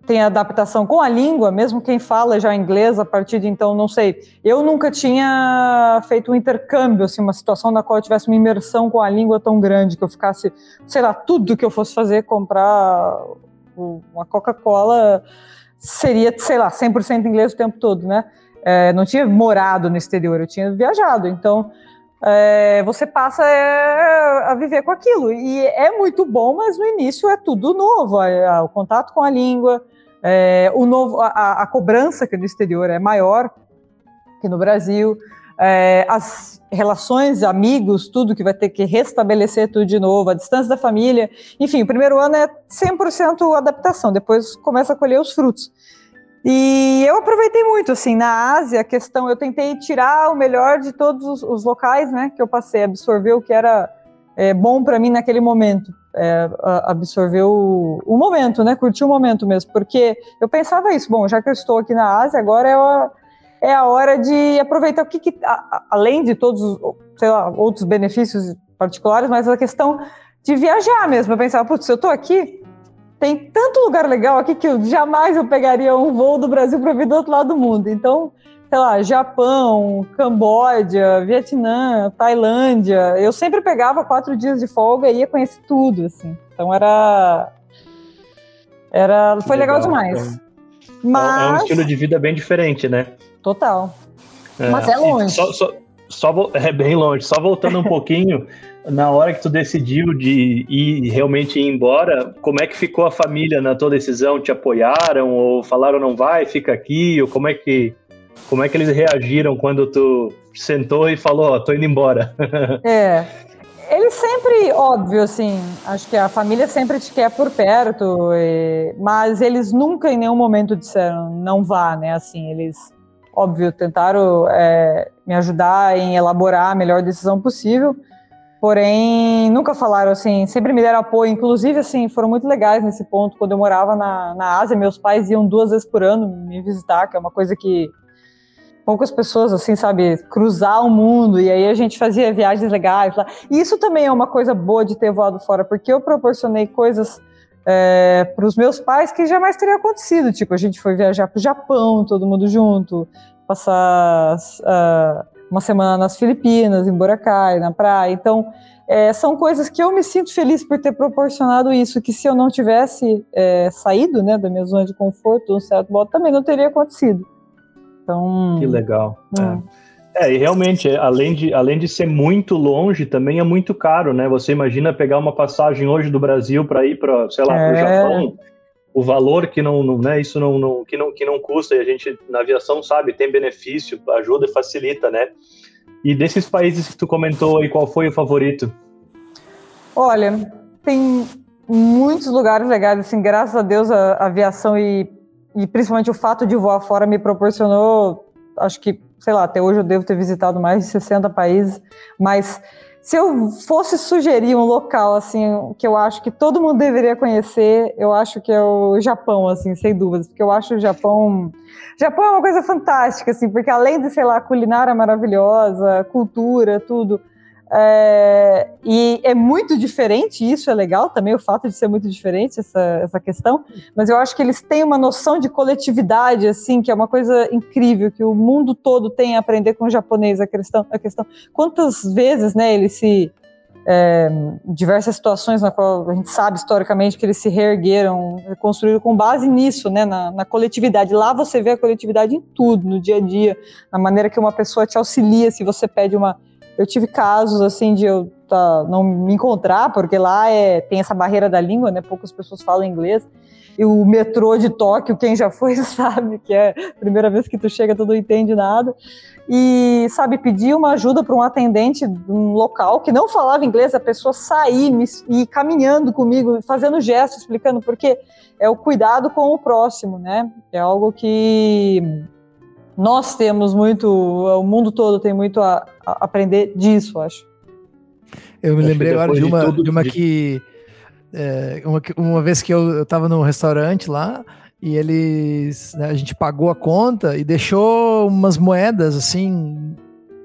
tem adaptação com a língua, mesmo quem fala já inglês a partir de então, não sei. Eu nunca tinha feito um intercâmbio, assim, uma situação na qual eu tivesse uma imersão com a língua tão grande que eu ficasse, sei lá, tudo que eu fosse fazer, comprar uma Coca-Cola, seria, sei lá, 100% inglês o tempo todo, né? É, não tinha morado no exterior, eu tinha viajado, então é, você passa é, a viver com aquilo. E é muito bom, mas no início é tudo novo. É, é o contato com a língua, é, o novo, a, a, cobrança que no exterior é maior que no Brasil, é, as relações, amigos, tudo que vai ter que restabelecer tudo de novo, a distância da família. Enfim, o primeiro ano é 100% adaptação, depois começa a colher os frutos. E eu aproveitei muito, assim, na Ásia, a questão, eu tentei tirar o melhor de todos os, os locais, né, que eu passei, absorver o que era é, bom para mim naquele momento, é, absorver o, o, momento, né, curtir o momento mesmo, porque eu pensava isso, bom, já que eu estou aqui na Ásia, agora é a, é a hora de aproveitar o que, que a, além de todos os, sei lá, outros benefícios particulares, mas a questão de viajar mesmo, eu pensava, putz, eu estou aqui, tem tanto lugar legal aqui que eu jamais eu pegaria um voo do Brasil para vir do outro lado do mundo. Então, sei lá, Japão, Camboja, Vietnã, Tailândia. Eu sempre pegava quatro dias de folga e ia conhecer tudo, assim. Então era. Era, foi legal, legal demais. Mas... É um estilo de vida bem diferente, né? Total. É, Mas é longe. Só, só, só, é bem longe. Só voltando um pouquinho, na hora que tu decidiu de ir realmente ir embora, como é que ficou a família na tua decisão? Te apoiaram ou falaram não vai, fica aqui? Ou como é que como é que eles reagiram quando tu sentou e falou, ó, oh, tô indo embora? é. Eles sempre, óbvio, assim, acho que a família sempre te quer por perto, e, mas eles nunca em nenhum momento disseram não vá, né? Assim, eles, óbvio, tentaram é, me ajudar em elaborar a melhor decisão possível Porém, nunca falaram assim, sempre me deram apoio. Inclusive, assim, foram muito legais nesse ponto. Quando eu morava na, na Ásia, meus pais iam duas vezes por ano me visitar, que é uma coisa que poucas pessoas, assim, sabe, cruzar o mundo. E aí a gente fazia viagens legais lá. E isso também é uma coisa boa de ter voado fora, porque eu proporcionei coisas é, para os meus pais que jamais teria acontecido. Tipo, a gente foi viajar para o Japão, todo mundo junto, passar. Uh, uma semana nas Filipinas, em Boracay, na praia. Então, é, são coisas que eu me sinto feliz por ter proporcionado isso, que se eu não tivesse é, saído né, da minha zona de conforto, um certo modo, também não teria acontecido. Então, que legal. É. é. e realmente, além de, além de ser muito longe, também é muito caro, né? Você imagina pegar uma passagem hoje do Brasil para ir para, sei lá, para o é. Japão, o valor que não, não né, isso não, não, que não que não custa e a gente na aviação sabe tem benefício ajuda e facilita né? E desses países que tu comentou aí qual foi o favorito? Olha tem muitos lugares legais assim graças a Deus a, a aviação e, e principalmente o fato de voar fora me proporcionou acho que sei lá até hoje eu devo ter visitado mais de 60 países mas se eu fosse sugerir um local assim que eu acho que todo mundo deveria conhecer, eu acho que é o Japão, assim, sem dúvidas, porque eu acho o Japão, Japão é uma coisa fantástica, assim, porque além de sei lá culinária maravilhosa, cultura, tudo, é, e é muito diferente, isso é legal também, o fato de ser muito diferente essa, essa questão, mas eu acho que eles têm uma noção de coletividade, assim, que é uma coisa incrível, que o mundo todo tem a aprender com o japonês, a questão, a questão quantas vezes, né, eles se, é, diversas situações na qual a gente sabe historicamente que eles se reergueram, construíram com base nisso, né, na, na, coletividade. Lá você vê a coletividade em tudo, no dia a dia, na maneira que uma pessoa te auxilia se você pede uma eu tive casos assim de eu tá, não me encontrar, porque lá é, tem essa barreira da língua, né? Poucas pessoas falam inglês. e o metrô de Tóquio, quem já foi sabe que é a primeira vez que tu chega, tu não entende nada. E, sabe, pedir uma ajuda para um atendente de um local que não falava inglês, a pessoa sair me, e caminhando comigo, fazendo gestos, explicando, porque é o cuidado com o próximo, né? É algo que nós temos muito, o mundo todo tem muito a, a aprender disso, acho. Eu me lembrei agora de uma, de, de uma que. É, uma, uma vez que eu, estava no restaurante lá e eles. Né, a gente pagou a conta e deixou umas moedas assim.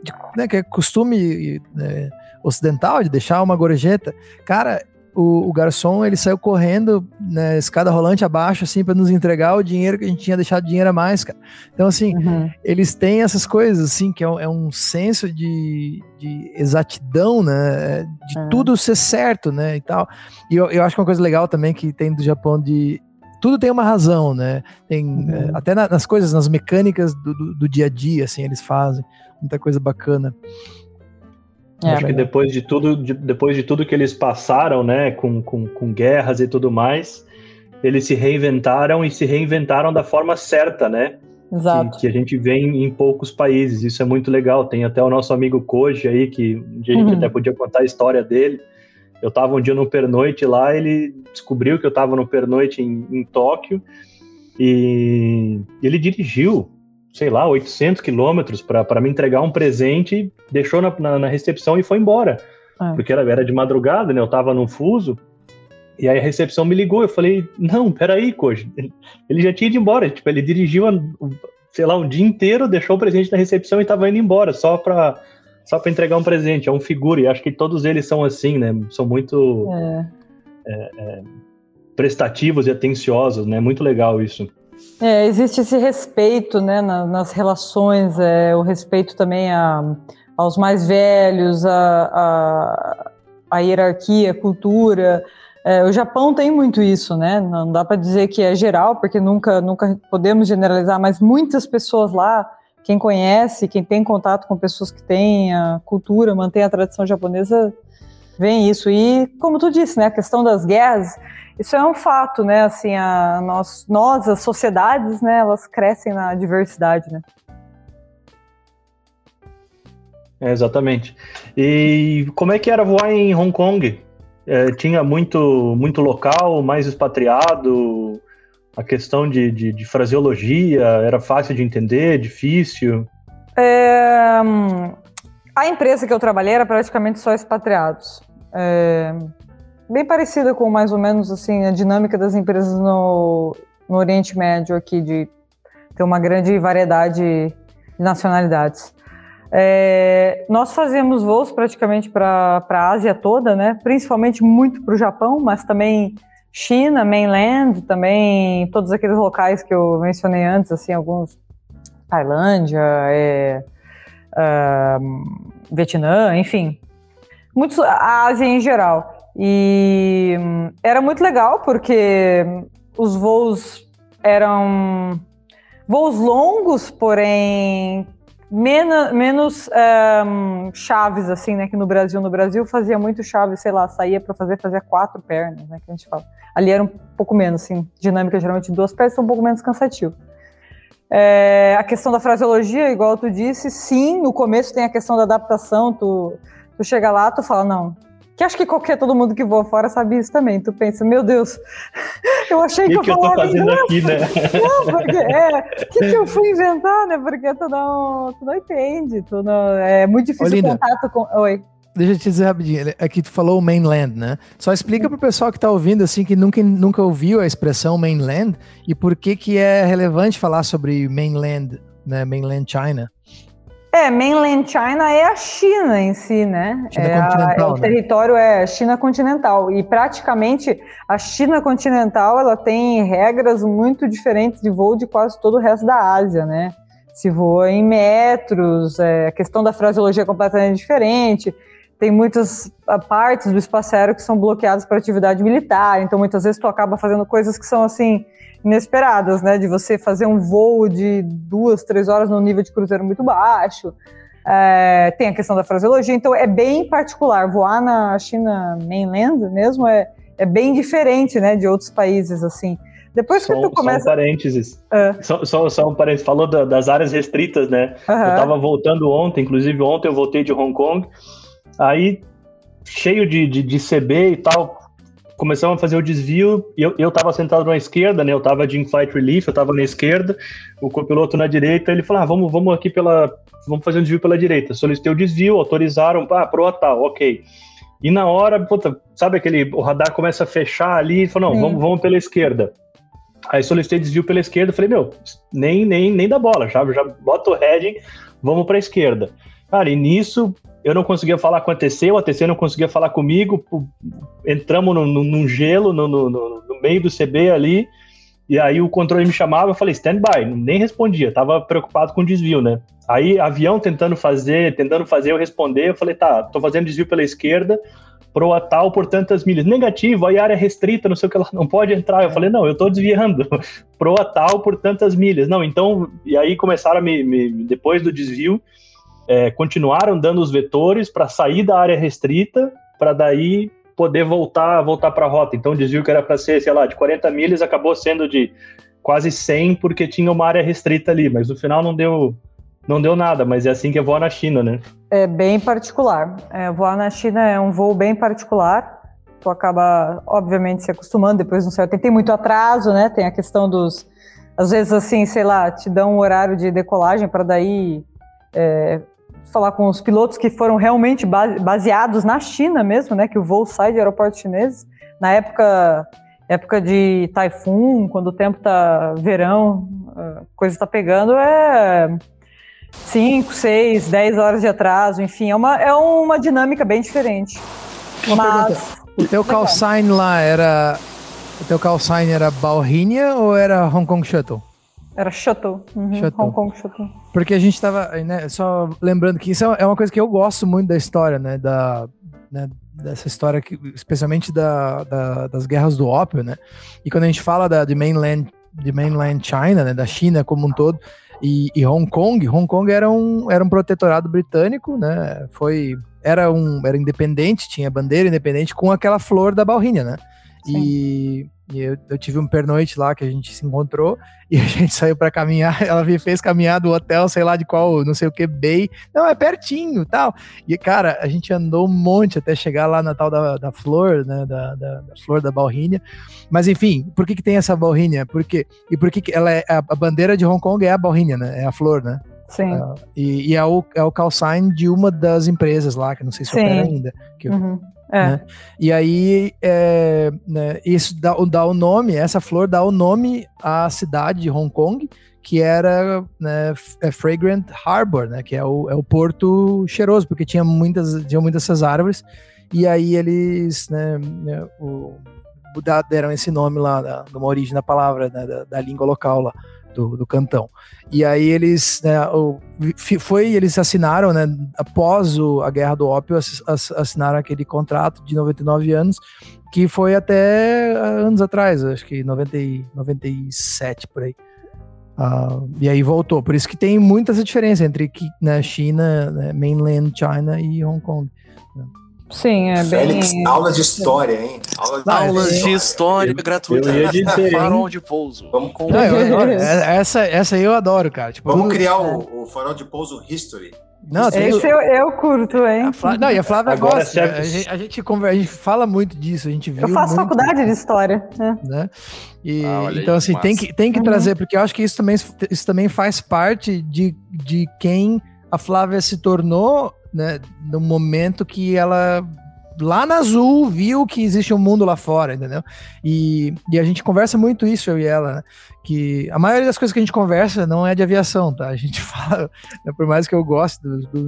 De, né, que é costume né, ocidental de deixar uma gorjeta. Cara, o, o, garçom ele saiu correndo, né, escada rolante abaixo, assim, para nos entregar o dinheiro que a gente tinha deixado dinheiro a mais, cara. Então, assim, uhum. eles têm essas coisas, assim, que é, é um senso de, de, exatidão, né, de uhum. tudo ser certo, né, e tal. E eu, eu acho que uma coisa legal também que tem do Japão de tudo tem uma razão, né? Tem uhum. é, até na, nas coisas, nas mecânicas do, do, do, dia a dia, assim, eles fazem muita coisa bacana. É, Acho que depois de tudo, de, depois de tudo que eles passaram, né, com, com, com guerras e tudo mais, eles se reinventaram e se reinventaram da forma certa, né? Exato. Que, que a gente vê em, em, poucos países. Isso é muito legal. Tem até o nosso amigo Koji aí, que um dia a gente uhum. até podia contar a história dele. Eu estava um dia no pernoite lá, ele descobriu que eu estava no pernoite em, em Tóquio e ele dirigiu sei lá, 800 quilômetros para me entregar um presente, deixou na, na, na recepção e foi embora. É. Porque era, era de madrugada, né? Eu tava no fuso. E aí a recepção me ligou. Eu falei: Não, peraí, Koji. Ele já tinha ido embora. Tipo, ele dirigiu, sei lá, um dia inteiro, deixou o presente na recepção e tava indo embora, só pra, só pra entregar um presente. É um figura. E acho que todos eles são assim, né? São muito é. É, é prestativos e atenciosos, né? Muito legal isso. É, existe esse respeito né, nas, nas relações, é, o respeito também a, aos mais velhos, a, a, a hierarquia, a cultura. É, o Japão tem muito isso, né? Não dá para dizer que é geral, porque nunca, nunca podemos generalizar, mas muitas pessoas lá, quem conhece, quem tem contato com pessoas que têm a cultura, mantém a tradição japonesa, vem isso. E, como tu disse, né, a questão das guerras isso é um fato, né? Assim, a, nós, nós, as sociedades, né, elas crescem na diversidade, né? É, exatamente. E como é que era voar em Hong Kong? É, tinha muito, muito local, mais expatriado? A questão de, de, de fraseologia era fácil de entender, difícil? É, a empresa que eu trabalhei era praticamente só expatriados. É, bem parecida com mais ou menos assim a dinâmica das empresas no, no Oriente Médio aqui de ter uma grande variedade de nacionalidades. É, nós fazemos voos praticamente para a Ásia toda, né? Principalmente muito para o Japão, mas também China, mainland, também todos aqueles locais que eu mencionei antes, assim, alguns Tailândia, é, uh, Vietnã, enfim, muitos a Ásia em geral. E era muito legal porque os voos eram voos longos, porém menos, menos um, chaves, assim, né? Que no Brasil, no Brasil fazia muito chave, sei lá, saía para fazer, fazia quatro pernas, né? Que a gente fala. Ali era um pouco menos, assim, dinâmica geralmente duas pernas, um pouco menos cansativo. É, a questão da fraseologia, igual tu disse, sim, no começo tem a questão da adaptação, tu, tu chega lá, tu fala, não, que acho que qualquer todo mundo que voa fora sabe isso também. Tu pensa, meu Deus, eu achei que, que eu, falava eu aqui, né? Não, porque é, o que, que eu fui inventar, né? Porque tu não, tu não entende, tu não, é muito difícil o contato com. Oi. Deixa eu te dizer rapidinho, aqui tu falou mainland, né? Só explica pro pessoal que tá ouvindo, assim, que nunca, nunca ouviu a expressão mainland e por que que é relevante falar sobre mainland, né? Mainland China. É, mainland China é a China em si, né? China é a, o né? território é China continental e praticamente a China continental ela tem regras muito diferentes de voo de quase todo o resto da Ásia, né? Se voa em metros, é, a questão da fraseologia é completamente diferente. Tem muitas partes do espaço aéreo que são bloqueadas para atividade militar, então muitas vezes tu acaba fazendo coisas que são assim inesperadas, né? De você fazer um voo de duas, três horas num nível de cruzeiro muito baixo. É, tem a questão da fraseologia, então é bem particular. Voar na China mainland mesmo é, é bem diferente, né, de outros países, assim. Depois só, que tu começa. Só um parênteses. É. Só, só, só, um parênteses. Falou da, das áreas restritas, né? Uhum. Eu tava voltando ontem, inclusive ontem eu voltei de Hong Kong. Aí, cheio de, de, de CB e tal, começamos a fazer o desvio eu, eu tava sentado na esquerda, né? Eu tava de in-flight relief, eu tava na esquerda, o copiloto na direita, ele falou: ah, vamos, vamos aqui pela. Vamos fazer um desvio pela direita. Solicitei o desvio, autorizaram, ah, proa tal, ok. E na hora, puta, sabe aquele. O radar começa a fechar ali e falou: não, vamos, vamos pela esquerda. Aí solicitei desvio pela esquerda, falei, meu, nem, nem, nem dá bola, já, já bota o heading, vamos para a esquerda. Cara, e nisso eu não conseguia falar com a TC, o ATC não conseguia falar comigo, entramos no, no, num gelo no, no, meio do CB ali, e aí o controle me chamava, eu falei, stand by, nem respondia, tava preocupado com o desvio, né? Aí avião tentando fazer, tentando fazer eu responder, eu falei, tá, tô fazendo desvio pela esquerda, proa tal por tantas milhas. Negativo, aí área restrita, não sei o que lá, não pode entrar. Eu falei, não, eu tô desviando. proa tal por tantas milhas. Não, então, e aí começaram a me, me depois do desvio, é, continuaram dando os vetores para sair da área restrita, para daí poder voltar voltar para a rota. Então, o desvio que era para ser, sei lá, de 40 milhas, acabou sendo de quase 100, porque tinha uma área restrita ali, mas no final não deu, não deu nada, mas é assim que voar na China, né? É bem particular. É, voar na China é um voo bem particular. Tu acaba, obviamente, se acostumando depois no céu. Tem, tem muito atraso, né? Tem a questão dos. Às vezes, assim, sei lá, te dão um horário de decolagem para daí é, falar com os pilotos que foram realmente baseados na China mesmo, né? Que o voo sai de aeroportos chineses. Na época, época de taifun, quando o tempo tá verão, a coisa tá pegando, é 5, 6, 10 horas de atraso, enfim, é uma, é uma dinâmica bem diferente. Uma Mas, o teu call sign lá era. O teu call sign era Balrinia ou era Hong Kong Shuttle? Era Shuttle. Uhum. Hong Kong Shuttle. Porque a gente tava, né, só lembrando que isso é uma coisa que eu gosto muito da história, né, da, né, dessa história, que, especialmente da, da, das guerras do ópio, né, e quando a gente fala da, de mainland, de mainland China, né, da China como um todo, e, e, Hong Kong, Hong Kong era um, era um protetorado britânico, né, foi, era um, era independente, tinha bandeira independente com aquela flor da balrinha, né, Sim. e e eu, eu, tive um pernoite lá que a gente se encontrou e a gente saiu para caminhar. Ela me fez caminhar do hotel, sei lá de qual, não sei o que, Bay. Não, é pertinho tal. E, cara, a gente andou um monte até chegar lá na tal da, da flor, né? Da, da, da flor da balrinha. Mas, enfim, por que, que tem essa balrinha? Porque, e por que, que ela é. A, a bandeira de Hong Kong é a balrinha, né? É a flor, né? Sim. Uh, e, e, é, o, é o call sign de uma das empresas lá, que não sei se opera ainda. Que, uhum. É. Né? E aí, é, né, isso dá, dá o nome, essa flor dá o nome à cidade de Hong Kong, que era né, é Fragrant Harbor, né, que é o, é o porto cheiroso, porque tinha muitas, tinha muitas dessas árvores, e aí eles né, né o, deram esse nome lá, da, uma origem da palavra, né, da, da língua local lá do, do cantão. E aí eles, né, foi, eles assinaram, né, após o, a Guerra do Ópio, assinaram aquele contrato de 99 anos, que foi até anos atrás, acho que 90, 97 por aí. Uh, e aí voltou. Por isso que tem muitas diferenças entre né, China, né, mainland China e Hong Kong. Né. Sim, é Félix, bem. aulas de história, hein? Aulas, de história gratuita. farol de pouso. Vamos com... Não, eu essa, essa eu adoro, cara. Tipo, Vamos criar o, o farol de pouso History. Não, tem... Esse eu, eu curto, hein? Flávia, não, e a Flávia Agora, gosta. A gente, a, gente conversa, a gente fala muito disso, a gente viu. Eu faço muito, faculdade de história. Né? né? E, ah, então, aí, assim, tem que, tem que uhum. trazer, porque eu acho que isso também, isso também faz parte de, de quem a Flávia se tornou né, no momento que ela lá na Azul viu que existe um mundo lá fora, entendeu? E, e a gente conversa muito isso, eu e ela, né? que a maioria das coisas que a gente conversa não é de aviação, tá? A gente fala, né, por mais que eu goste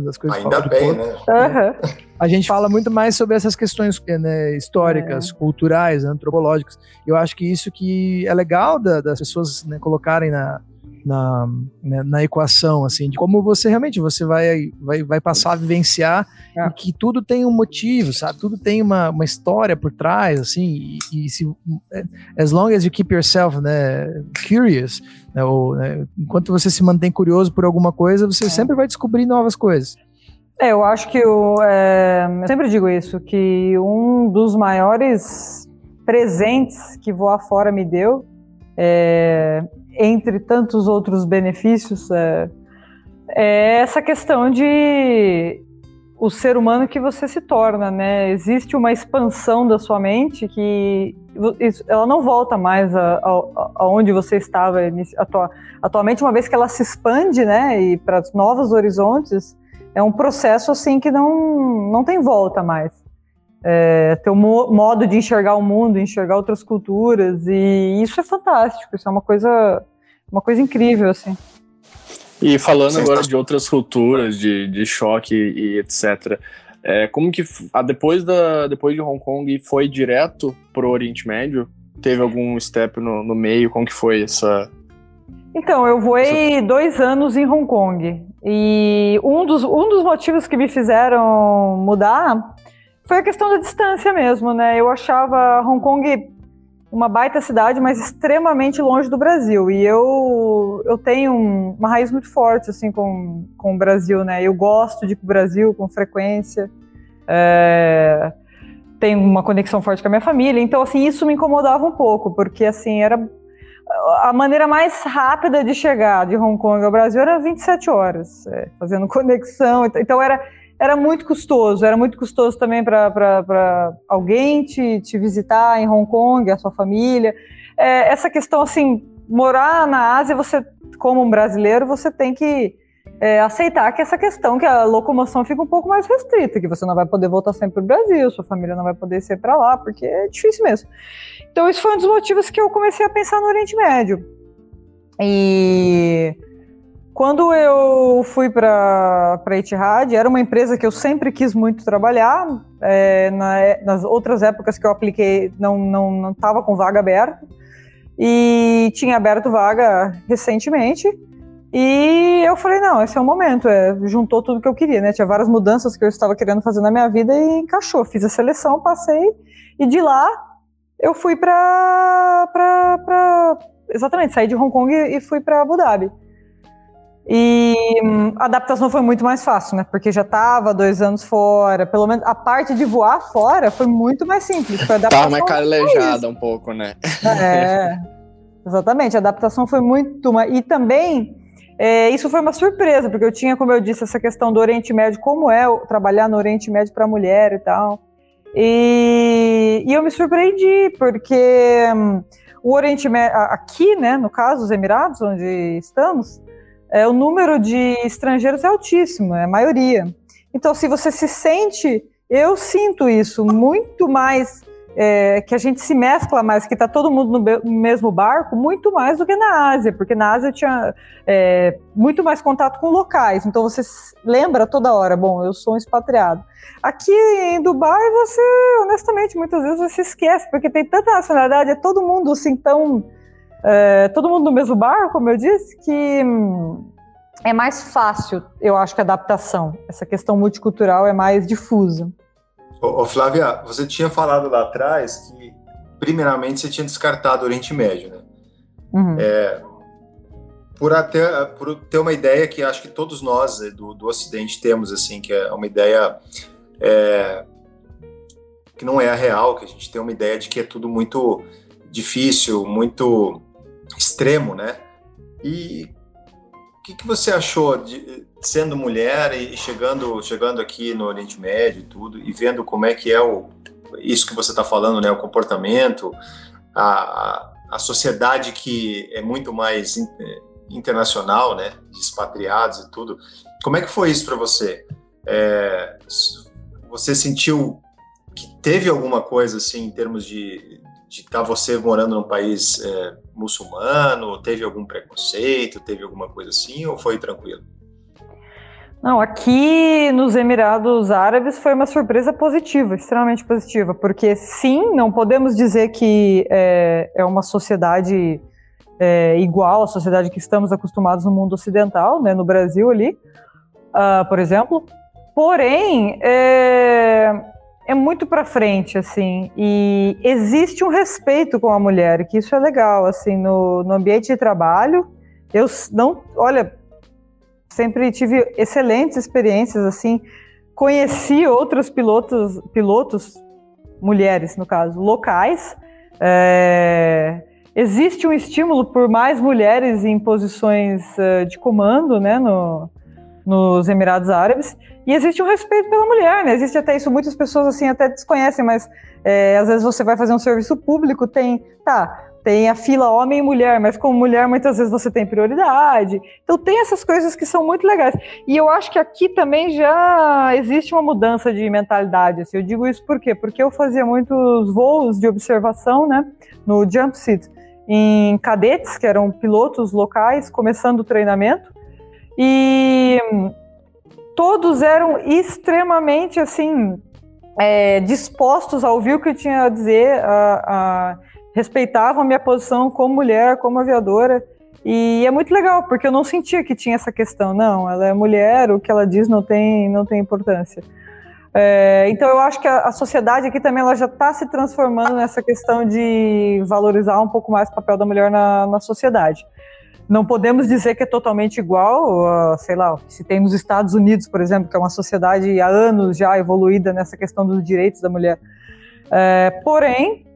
das coisas Ainda bem, né? Uhum. A gente fala muito mais sobre essas questões né, históricas, é. culturais, antropológicas. Eu acho que isso que é legal da, das pessoas né, colocarem na, na, né, na equação, assim, de como você realmente você vai, vai, vai passar a vivenciar é. que tudo tem um motivo, sabe? Tudo tem uma, uma história por trás, assim, e, e se, é, as long as you keep yourself, né, curious, né, ou, né, enquanto você se mantém curioso por alguma coisa, você é. sempre vai descobrir novas coisas. É, eu acho que o, é, eu sempre digo isso, que um dos maiores presentes que voar fora me deu é, entre tantos outros benefícios, é, é essa questão de o ser humano que você se torna, né? Existe uma expansão da sua mente que ela não volta mais aonde você estava atualmente, uma vez que ela se expande, né? E para novos horizontes, é um processo assim que não, não tem volta mais. É, teu modo de enxergar o mundo, enxergar outras culturas e isso é fantástico. Isso é uma coisa, uma coisa incrível assim. E falando Sim, agora tá... de outras culturas, de, de choque e etc. É, como que a, depois, da, depois de Hong Kong foi direto pro Oriente Médio? Teve algum step no, no meio? Como que foi essa? Então, eu voei essa... dois anos em Hong Kong. E um dos, um dos motivos que me fizeram mudar foi a questão da distância mesmo, né? Eu achava Hong Kong uma baita cidade, mas extremamente longe do Brasil. E eu, eu tenho uma raiz muito forte assim com, com o Brasil, né? Eu gosto de ir para o Brasil com frequência. É, tenho uma conexão forte com a minha família. Então, assim, isso me incomodava um pouco, porque assim, era a maneira mais rápida de chegar de Hong Kong ao Brasil era 27 horas, é, fazendo conexão. Então era era muito custoso, era muito custoso também para alguém te, te visitar em Hong Kong, a sua família. É, essa questão, assim, morar na Ásia, você, como um brasileiro, você tem que é, aceitar que essa questão, que a locomoção fica um pouco mais restrita, que você não vai poder voltar sempre para o Brasil, sua família não vai poder ser para lá, porque é difícil mesmo. Então, isso foi um dos motivos que eu comecei a pensar no Oriente Médio. E quando eu fui para a Etihad, era uma empresa que eu sempre quis muito trabalhar. É, na, nas outras épocas que eu apliquei, não estava não, não com vaga aberta. E tinha aberto vaga recentemente. E eu falei, não, esse é o momento. É, juntou tudo que eu queria, né? Tinha várias mudanças que eu estava querendo fazer na minha vida e encaixou. Fiz a seleção, passei. E de lá, eu fui para... Exatamente, saí de Hong Kong e fui para Abu Dhabi. E hum, a adaptação foi muito mais fácil, né? Porque já estava dois anos fora. Pelo menos a parte de voar fora foi muito mais simples. Foi Tava mais calejada um pouco, né? É, exatamente. A adaptação foi muito mais. E também, é, isso foi uma surpresa, porque eu tinha, como eu disse, essa questão do Oriente Médio, como é trabalhar no Oriente Médio para mulher e tal. E, e eu me surpreendi, porque hum, o Oriente Médio, aqui, né, no caso, os Emirados, onde estamos, é, o número de estrangeiros é altíssimo, é a maioria. Então, se você se sente, eu sinto isso muito mais, é, que a gente se mescla mais, que está todo mundo no, mesmo barco, muito mais do que na Ásia, porque na Ásia tinha é, muito mais contato com locais, então você lembra toda hora, bom, eu sou um expatriado. Aqui em Dubai, você, honestamente, muitas vezes você esquece, porque tem tanta nacionalidade, é todo mundo assim tão é, todo mundo no mesmo bar, como eu disse, que hum, é mais fácil, eu acho que a adaptação. Essa questão multicultural é mais difusa. Ô, ô, Flávia, você tinha falado lá atrás que, primeiramente, você tinha descartado o Oriente Médio, né? Uhum. É, por até por ter uma ideia que acho que todos nós é, do, do Ocidente temos, assim, que é uma ideia é, que não é a real, que a gente tem uma ideia de que é tudo muito difícil, muito extremo, né? E o que, que você achou de sendo mulher e chegando chegando aqui no Oriente Médio e tudo e vendo como é que é o isso que você está falando, né? O comportamento, a, a sociedade que é muito mais internacional, né? De expatriados e tudo. Como é que foi isso para você? É, você sentiu que teve alguma coisa assim em termos de, de estar tá você morando num país é, muçulmano? Teve algum preconceito? Teve alguma coisa assim? Ou foi tranquilo? Não, aqui nos Emirados Árabes foi uma surpresa positiva, extremamente positiva, porque sim, não podemos dizer que é, é uma sociedade é, igual à sociedade que estamos acostumados no mundo ocidental, né, no Brasil ali, uh, por exemplo. Porém, é, é muito para frente, assim, e existe um respeito com a mulher, que isso é legal, assim, no, no ambiente de trabalho. Eu não, olha, sempre tive excelentes experiências, assim, conheci outros pilotos, pilotos, mulheres no caso, locais. É, existe um estímulo por mais mulheres em posições uh, de comando, né, no, nos Emirados Árabes, e existe um respeito pela mulher, né? Existe até isso, muitas pessoas assim até desconhecem, mas é, às vezes você vai fazer um serviço público, tem, tá, tem a fila homem e mulher, mas como mulher muitas vezes você tem prioridade. Então tem essas coisas que são muito legais. E eu acho que aqui também já existe uma mudança de mentalidade. Assim. Eu digo isso por quê? Porque eu fazia muitos voos de observação, né, no jump seat em cadetes, que eram pilotos locais, começando o treinamento. E todos eram extremamente assim é, dispostos a ouvir o que eu tinha a dizer, a, a, respeitavam a minha posição como mulher, como aviadora. E é muito legal, porque eu não sentia que tinha essa questão. Não, ela é mulher, o que ela diz não tem, não tem importância. É, então eu acho que a, a, sociedade aqui também ela já está se transformando nessa questão de valorizar um pouco mais o papel da mulher na, na sociedade. Não podemos dizer que é totalmente igual, sei lá, se tem nos Estados Unidos, por exemplo, que é uma sociedade há anos já evoluída nessa questão dos direitos da mulher. É, porém,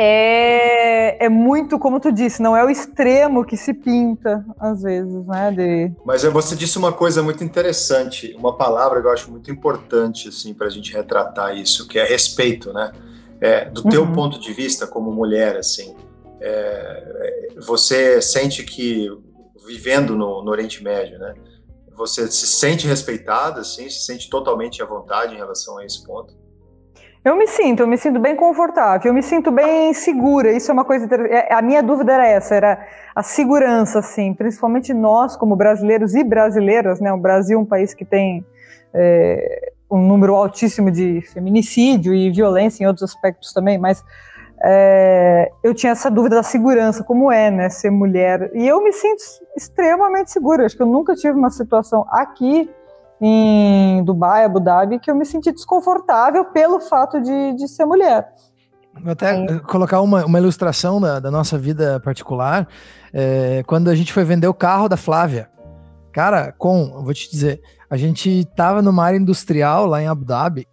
é, é muito, como tu disse, não é o extremo que se pinta, às vezes, né? De... Mas você disse uma coisa muito interessante, uma palavra que eu acho muito importante, assim, para a gente retratar isso, que é respeito, né? É, do uhum. teu ponto de vista como mulher, assim, é, você sente que, vivendo no, no Oriente Médio, né? Você se sente respeitada, assim, se sente totalmente à vontade em relação a esse ponto? Eu me sinto, eu me sinto bem confortável, eu me sinto bem segura. Isso é uma coisa. É, a minha dúvida era essa, era a segurança, assim, principalmente nós como brasileiros e brasileiras, né? O Brasil é um país que tem é, um número altíssimo de feminicídio e violência em outros aspectos também, mas é, eu tinha essa dúvida da segurança, como é, né, ser mulher. E eu me sinto extremamente segura. Acho que eu nunca tive uma situação aqui em Dubai, Abu Dhabi, que eu me senti desconfortável pelo fato de, de ser mulher. Vou até é. colocar uma, uma ilustração da, da nossa vida particular. É, quando a gente foi vender o carro da Flávia, cara, com, vou te dizer, a gente tava numa área industrial lá em Abu Dhabi,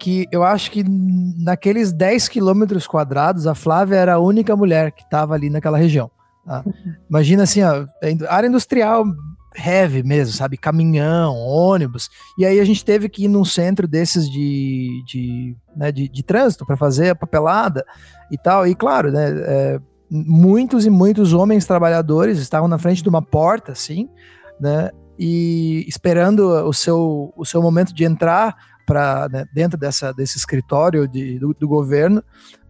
que eu acho que naqueles 10 quilômetros quadrados, a Flávia era a única mulher que tava ali naquela região. Tá? Uhum. Imagina assim, ó, área industrial heavy mesmo, sabe? Caminhão, ônibus. E aí a gente teve que ir num centro desses de, de, né, de, de trânsito para fazer a papelada e tal. E claro, né? É, muitos e muitos homens trabalhadores estavam na frente de uma porta, assim, né? E esperando o seu, o seu momento de entrar para né, dentro dessa, desse escritório de, do, do governo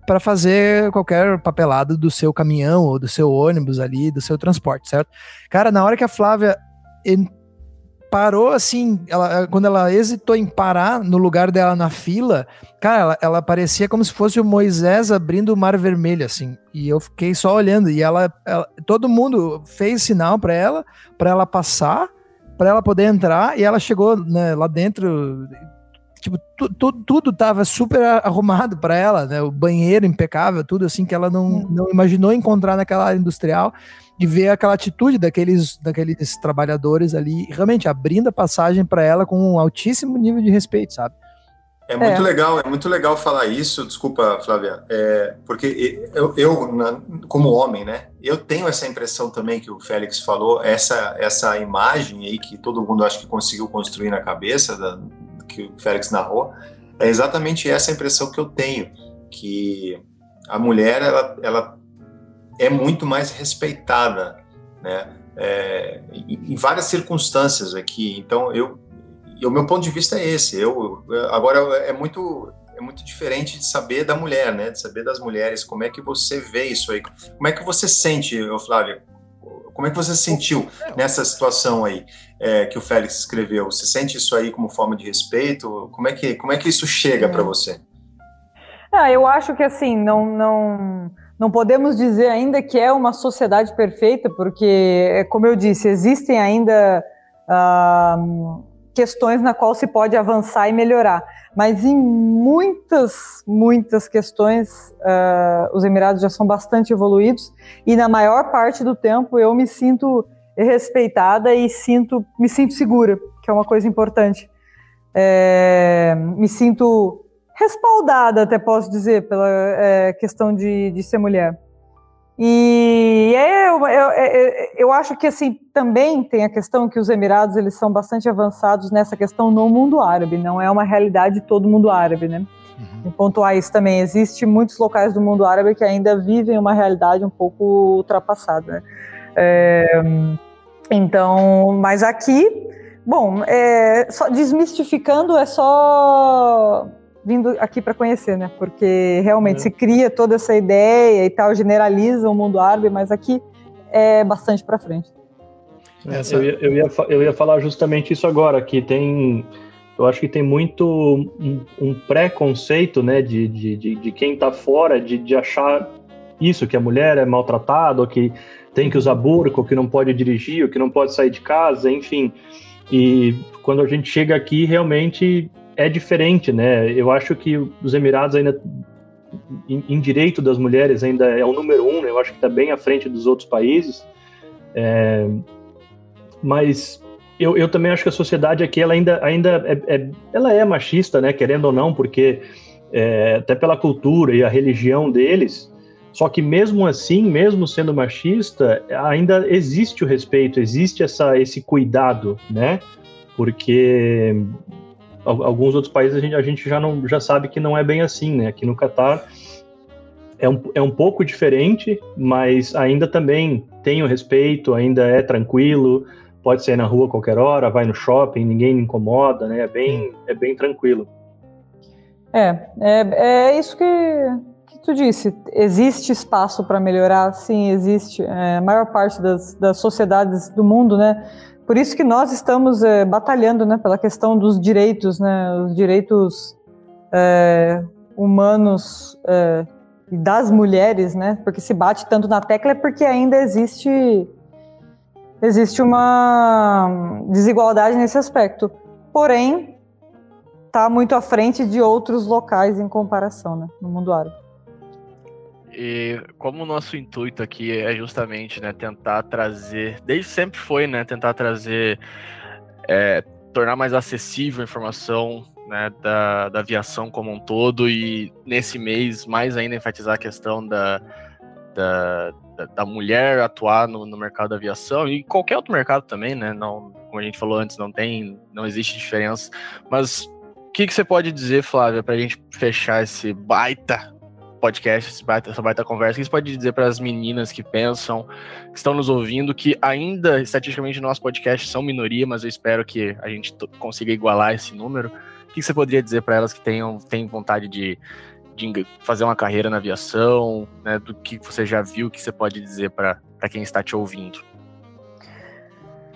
para fazer qualquer papelada do seu caminhão ou do seu ônibus ali, do seu transporte, certo? Cara, na hora que a Flávia parou assim, ela, quando ela hesitou em parar no lugar dela na fila, cara, ela, ela parecia como se fosse o Moisés abrindo o mar vermelho, assim. E eu fiquei só olhando. E ela, ela todo mundo fez sinal para ela, para ela passar, para ela poder entrar. E ela chegou né, lá dentro. Tipo, tu, tu, tudo tava super arrumado para ela, né? O banheiro impecável, tudo assim que ela não, hum. não imaginou encontrar naquela área industrial de ver aquela atitude daqueles, daqueles trabalhadores ali, realmente abrindo a passagem para ela com um altíssimo nível de respeito, sabe? É muito é. legal, é muito legal falar isso, desculpa, Flávia, é, porque eu, eu, como homem, né, eu tenho essa impressão também que o Félix falou, essa, essa imagem aí que todo mundo acho que conseguiu construir na cabeça, da, que o Félix narrou, é exatamente essa impressão que eu tenho, que a mulher, ela, ela é muito mais respeitada, né? É, em, várias circunstâncias aqui. Então, eu, o meu ponto de vista é esse. Eu, agora é muito é muito diferente de saber da mulher, né? De saber das mulheres. Como é que você vê isso aí? Como é que você sente, Flávia? Como é que você sentiu nessa situação aí é, que o Félix escreveu? Você sente isso aí como forma de respeito? Como é que como é que isso chega para você? Ah, eu acho que assim não não não podemos dizer ainda que é uma sociedade perfeita, porque, como eu disse, existem ainda uh, questões na qual se pode avançar e melhorar. Mas em muitas, muitas questões, uh, os Emirados já são bastante evoluídos e na maior parte do tempo eu me sinto respeitada e sinto, me sinto segura, que é uma coisa importante. É, me sinto respaldada, até posso dizer, pela é, questão de, de ser mulher. E é, eu, eu, eu, eu, acho que assim também tem a questão que os Emirados eles são bastante avançados nessa questão no mundo árabe, não é uma realidade de todo mundo árabe, né? Uhum. Pontuar isso também, existe muitos locais do mundo árabe que ainda vivem uma realidade um pouco ultrapassada. Né? É, então, mas aqui, bom, é, só desmistificando é só vindo aqui para conhecer, né? Porque realmente é. se cria toda essa ideia e tal, generaliza o mundo árabe, mas aqui é bastante para frente. Essa... Eu, ia, eu, ia, eu ia falar justamente isso agora, que tem. Eu acho que tem muito um, um preconceito, né, de, de, de, de quem está fora, de, de achar isso, que a mulher é maltratada, ou que tem que usar burco, que não pode dirigir, ou que não pode sair de casa, enfim. E quando a gente chega aqui, realmente é diferente, né? Eu acho que os Emirados ainda em, em direito das mulheres ainda é o número um, né? eu acho que está bem à frente dos outros países. É, mas eu, eu, também acho que a sociedade aqui ela ainda, ainda é, é, ela é machista, né? Querendo ou não, porque é, até pela cultura e a religião deles. Só que mesmo assim, mesmo sendo machista, ainda existe o respeito, existe essa, esse cuidado, né? Porque alguns outros países a gente, a gente já, não, já sabe que não é bem assim, né? Aqui no Catar é um, é um pouco diferente, mas ainda também tem o respeito, ainda é tranquilo, pode sair na rua a qualquer hora, vai no shopping, ninguém incomoda, né? É bem, é bem tranquilo. É, é, é isso que, que tu disse. Existe espaço para melhorar? Sim, existe. É, a maior parte das, das sociedades do mundo, né? Por isso que nós estamos é, batalhando né, pela questão dos direitos, né, os direitos é, humanos é, das mulheres, né, porque se bate tanto na tecla é porque ainda existe existe uma desigualdade nesse aspecto. Porém, está muito à frente de outros locais em comparação, né, no mundo árabe. E como o nosso intuito aqui é justamente né, tentar trazer, desde sempre foi, né, tentar trazer, é, tornar mais acessível a informação né, da, da aviação como um todo e nesse mês mais ainda enfatizar a questão da, da, da, mulher atuar no, no, mercado da aviação e qualquer outro mercado também, né? Não, como a gente falou antes, não tem, não existe diferença. Mas o que, que você pode dizer, Flávia, para a gente fechar esse baita podcast, essa baita conversa, que você pode dizer para as meninas que pensam, que estão nos ouvindo, que ainda, estatisticamente, no nosso podcast são minoria, mas eu espero que a gente consiga igualar esse número. O que você poderia dizer para elas que tenham, têm vontade de, de fazer uma carreira na aviação, né, do que você já viu, que você pode dizer para quem está te ouvindo?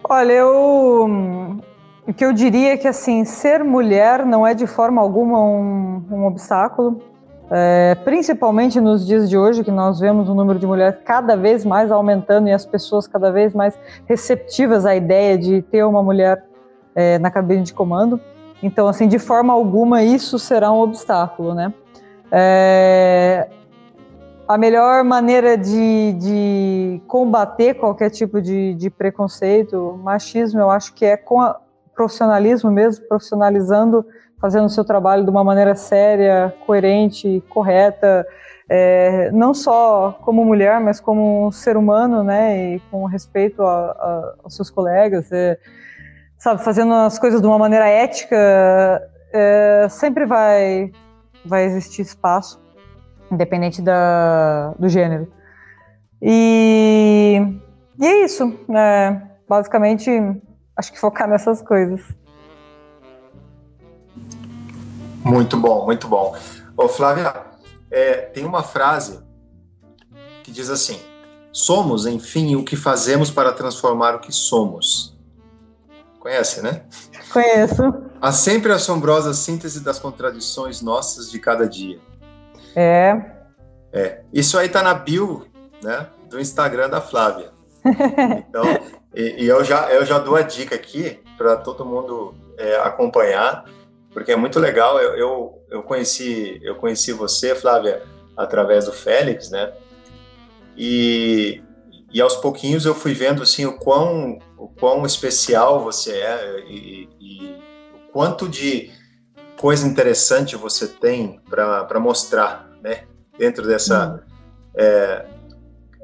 Olha, eu o que eu diria é que assim ser mulher não é de forma alguma um, um obstáculo. É, principalmente nos dias de hoje, que nós vemos o número de mulheres cada vez mais aumentando e as pessoas cada vez mais receptivas à ideia de ter uma mulher é, na cabine de comando. Então, assim, de forma alguma isso será um obstáculo, né? É, a melhor maneira de, de combater qualquer tipo de, de, preconceito, machismo, eu acho que é com profissionalismo mesmo, profissionalizando fazendo o seu trabalho de uma maneira séria, coerente, correta, é, não só como mulher, mas como um ser humano, né, e com respeito a, a, aos seus colegas, é, sabe, fazendo as coisas de uma maneira ética, é, sempre vai, vai existir espaço, independente da, do gênero. E, e é isso, né, basicamente, acho que focar nessas coisas. Muito bom, muito bom. Ô, Flávia, é, tem uma frase que diz assim: Somos, enfim, o que fazemos para transformar o que somos. Conhece, né? Conheço. A sempre assombrosa síntese das contradições nossas de cada dia. É. É. Isso aí tá na bio, né, do Instagram da Flávia. Então, e, e eu já eu já dou a dica aqui para todo mundo é, acompanhar porque é muito legal. Eu, eu, eu, conheci eu conheci você, Flávia, através do Félix, né? E, e aos pouquinhos eu fui vendo assim o quão o quão especial você é e, e o quanto de coisa interessante você tem para mostrar, né? Dentro dessa uhum. é,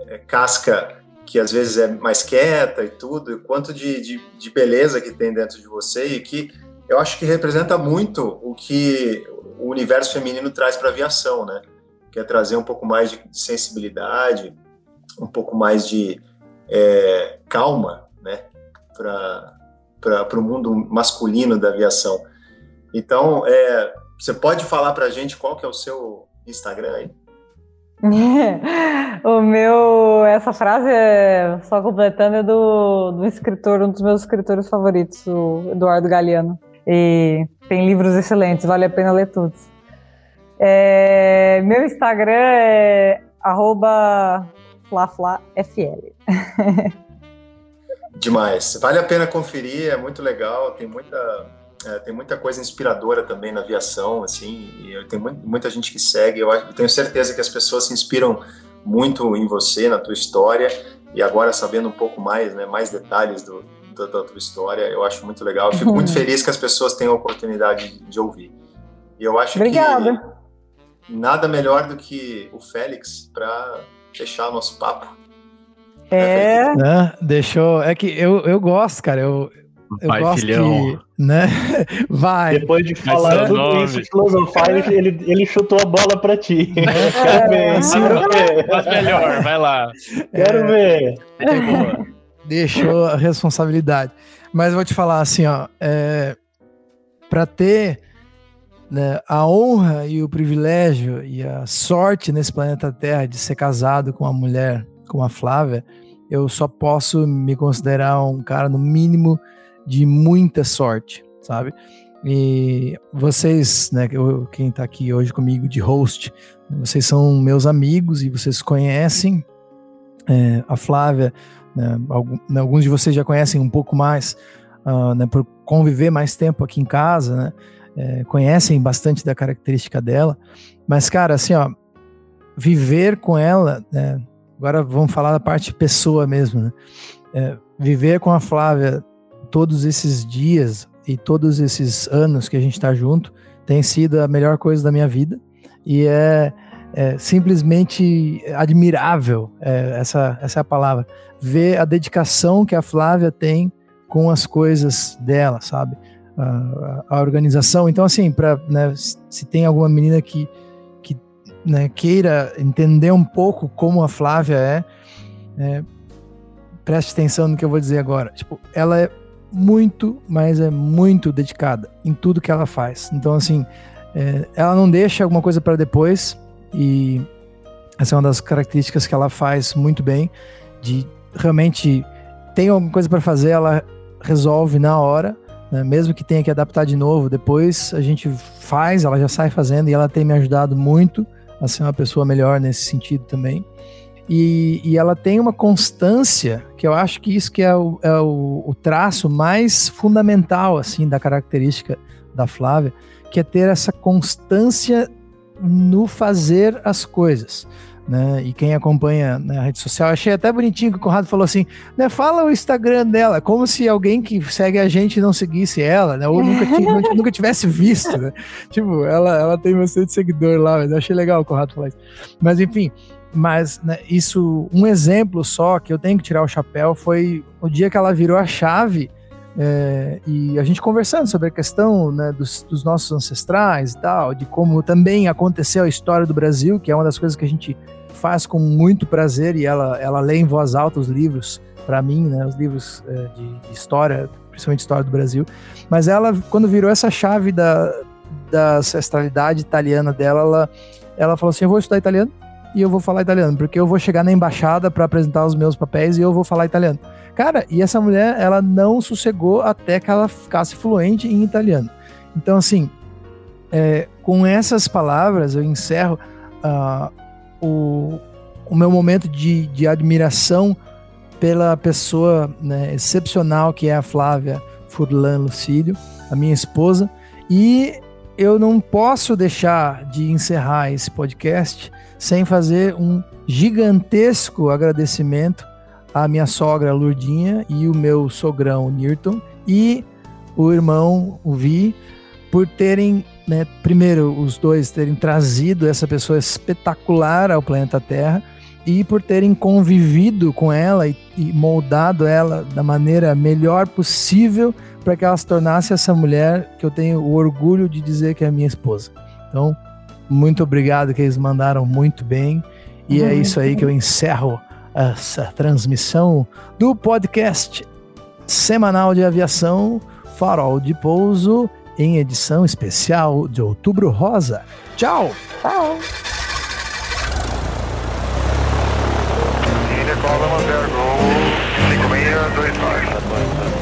é, casca que às vezes é mais quieta e tudo, e quanto de, de, de, beleza que tem dentro de você e que eu acho que representa muito o que o universo feminino traz para a aviação, né? Que é trazer um pouco mais de sensibilidade, um pouco mais de é, calma, né? Para o mundo masculino da aviação. Então, é, você pode falar para a gente qual que é o seu Instagram aí? o meu, essa frase é só completando é do, do escritor, um dos meus escritores favoritos, o Eduardo Galeano. E tem livros excelentes, vale a pena ler todos. É, meu Instagram é @flaflafl. Demais. Vale a pena conferir, é muito legal, tem muita é, tem muita coisa inspiradora também na aviação, assim, e tem muita gente que segue. Eu, eu tenho certeza que as pessoas se inspiram muito em você, na tua história, e agora sabendo um pouco mais, né, mais detalhes do, da, da tua história, eu acho muito legal. Eu fico muito feliz que as pessoas tenham a oportunidade de, ouvir. E eu acho Obrigada. que nada melhor do que o Félix para fechar o nosso papo. É. é. deixou. É que eu, eu gosto, cara. Eu, eu Vai, gosto filhão. Que, né? Vai. Depois de falar tudo nome. isso, filosofar, ele, ele chutou a bola pra ti. É, quero ver. Quero ver. Faz melhor, vai lá. Quero é, ver. Deixou a responsabilidade. Mas vou te falar assim, ó. É, para ter né, a honra e o privilégio e a sorte nesse planeta Terra de ser casado com uma mulher como a Flávia, eu só posso me considerar um cara, no mínimo, de muita sorte, sabe? E vocês, né, quem está aqui hoje comigo de host, vocês são meus amigos e vocês conhecem é, a Flávia, né, né, alguns de vocês já conhecem um pouco mais, uh, né, por conviver mais tempo aqui em casa, né, é, conhecem bastante da característica dela, mas cara, assim, ó, viver com ela, né, agora vamos falar da parte pessoa mesmo, né, é, viver com a Flávia todos esses dias e todos esses anos que a gente está junto tem sido a melhor coisa da minha vida e é, é simplesmente admirável é, essa, essa é a palavra ver a dedicação que a Flávia tem com as coisas dela sabe? A, a organização. Então assim para né, se tem alguma menina que que né, queira entender um pouco como a Flávia é, é preste atenção no que eu vou dizer agora. Tipo ela é muito, mas é muito dedicada em tudo que ela faz. Então, assim, é, ela não deixa alguma coisa para depois e essa é uma das características que ela faz muito bem, de realmente tem alguma coisa para fazer, ela resolve na hora, né? mesmo que tenha que adaptar de novo, depois a gente faz, ela já sai fazendo e ela tem me ajudado muito a ser uma pessoa melhor nesse sentido também. E, e, ela tem uma constância que eu acho que isso que é, o, é o, o, traço mais fundamental assim da característica da Flávia, que é ter essa constância no fazer as coisas. Né? E quem acompanha na rede social, achei até bonitinho que o Conrado falou assim, né? Fala o Instagram dela, como se alguém que segue a gente não seguisse ela, né? Ou nunca, nunca tivesse visto, né? Tipo, ela, ela tem bastante seguidor lá, mas eu achei legal o Conrado falar isso. Mas enfim, mas né, isso, um exemplo só que eu tenho que tirar o chapéu foi o dia que ela virou a chave é, e a gente conversando sobre a questão né, dos, dos, nossos ancestrais e tal, de como também aconteceu a história do Brasil, que é uma das coisas que a gente faz com muito prazer e ela, ela lê em voz alta os livros para mim, né, os livros é, de, de, história, principalmente história do Brasil. Mas ela, quando virou essa chave da, da ancestralidade italiana dela, ela, ela falou assim: Eu vou estudar italiano e eu vou falar italiano, porque eu vou chegar na embaixada para apresentar os meus papéis e eu vou falar italiano. Cara, e essa mulher, ela não sossegou até que ela ficasse fluente em italiano. Então, assim, é, com essas palavras, eu encerro uh, o, o meu momento de, de admiração pela pessoa né, excepcional que é a Flávia Furlan Lucílio, a minha esposa, e eu não posso deixar de encerrar esse podcast sem fazer um gigantesco agradecimento à minha sogra Lurdinha e o meu sogrão Newton e o irmão o Vi por terem, né, primeiro os dois terem trazido essa pessoa espetacular ao planeta Terra e por terem convivido com ela e, e moldado ela da maneira melhor possível para que ela se tornasse essa mulher que eu tenho o orgulho de dizer que é minha esposa. Então, muito obrigado que eles mandaram muito bem. E é isso aí que eu encerro essa transmissão do podcast semanal de aviação Farol de Pouso em edição especial de Outubro Rosa. Tchau. Tchau. Cinco meia, dois,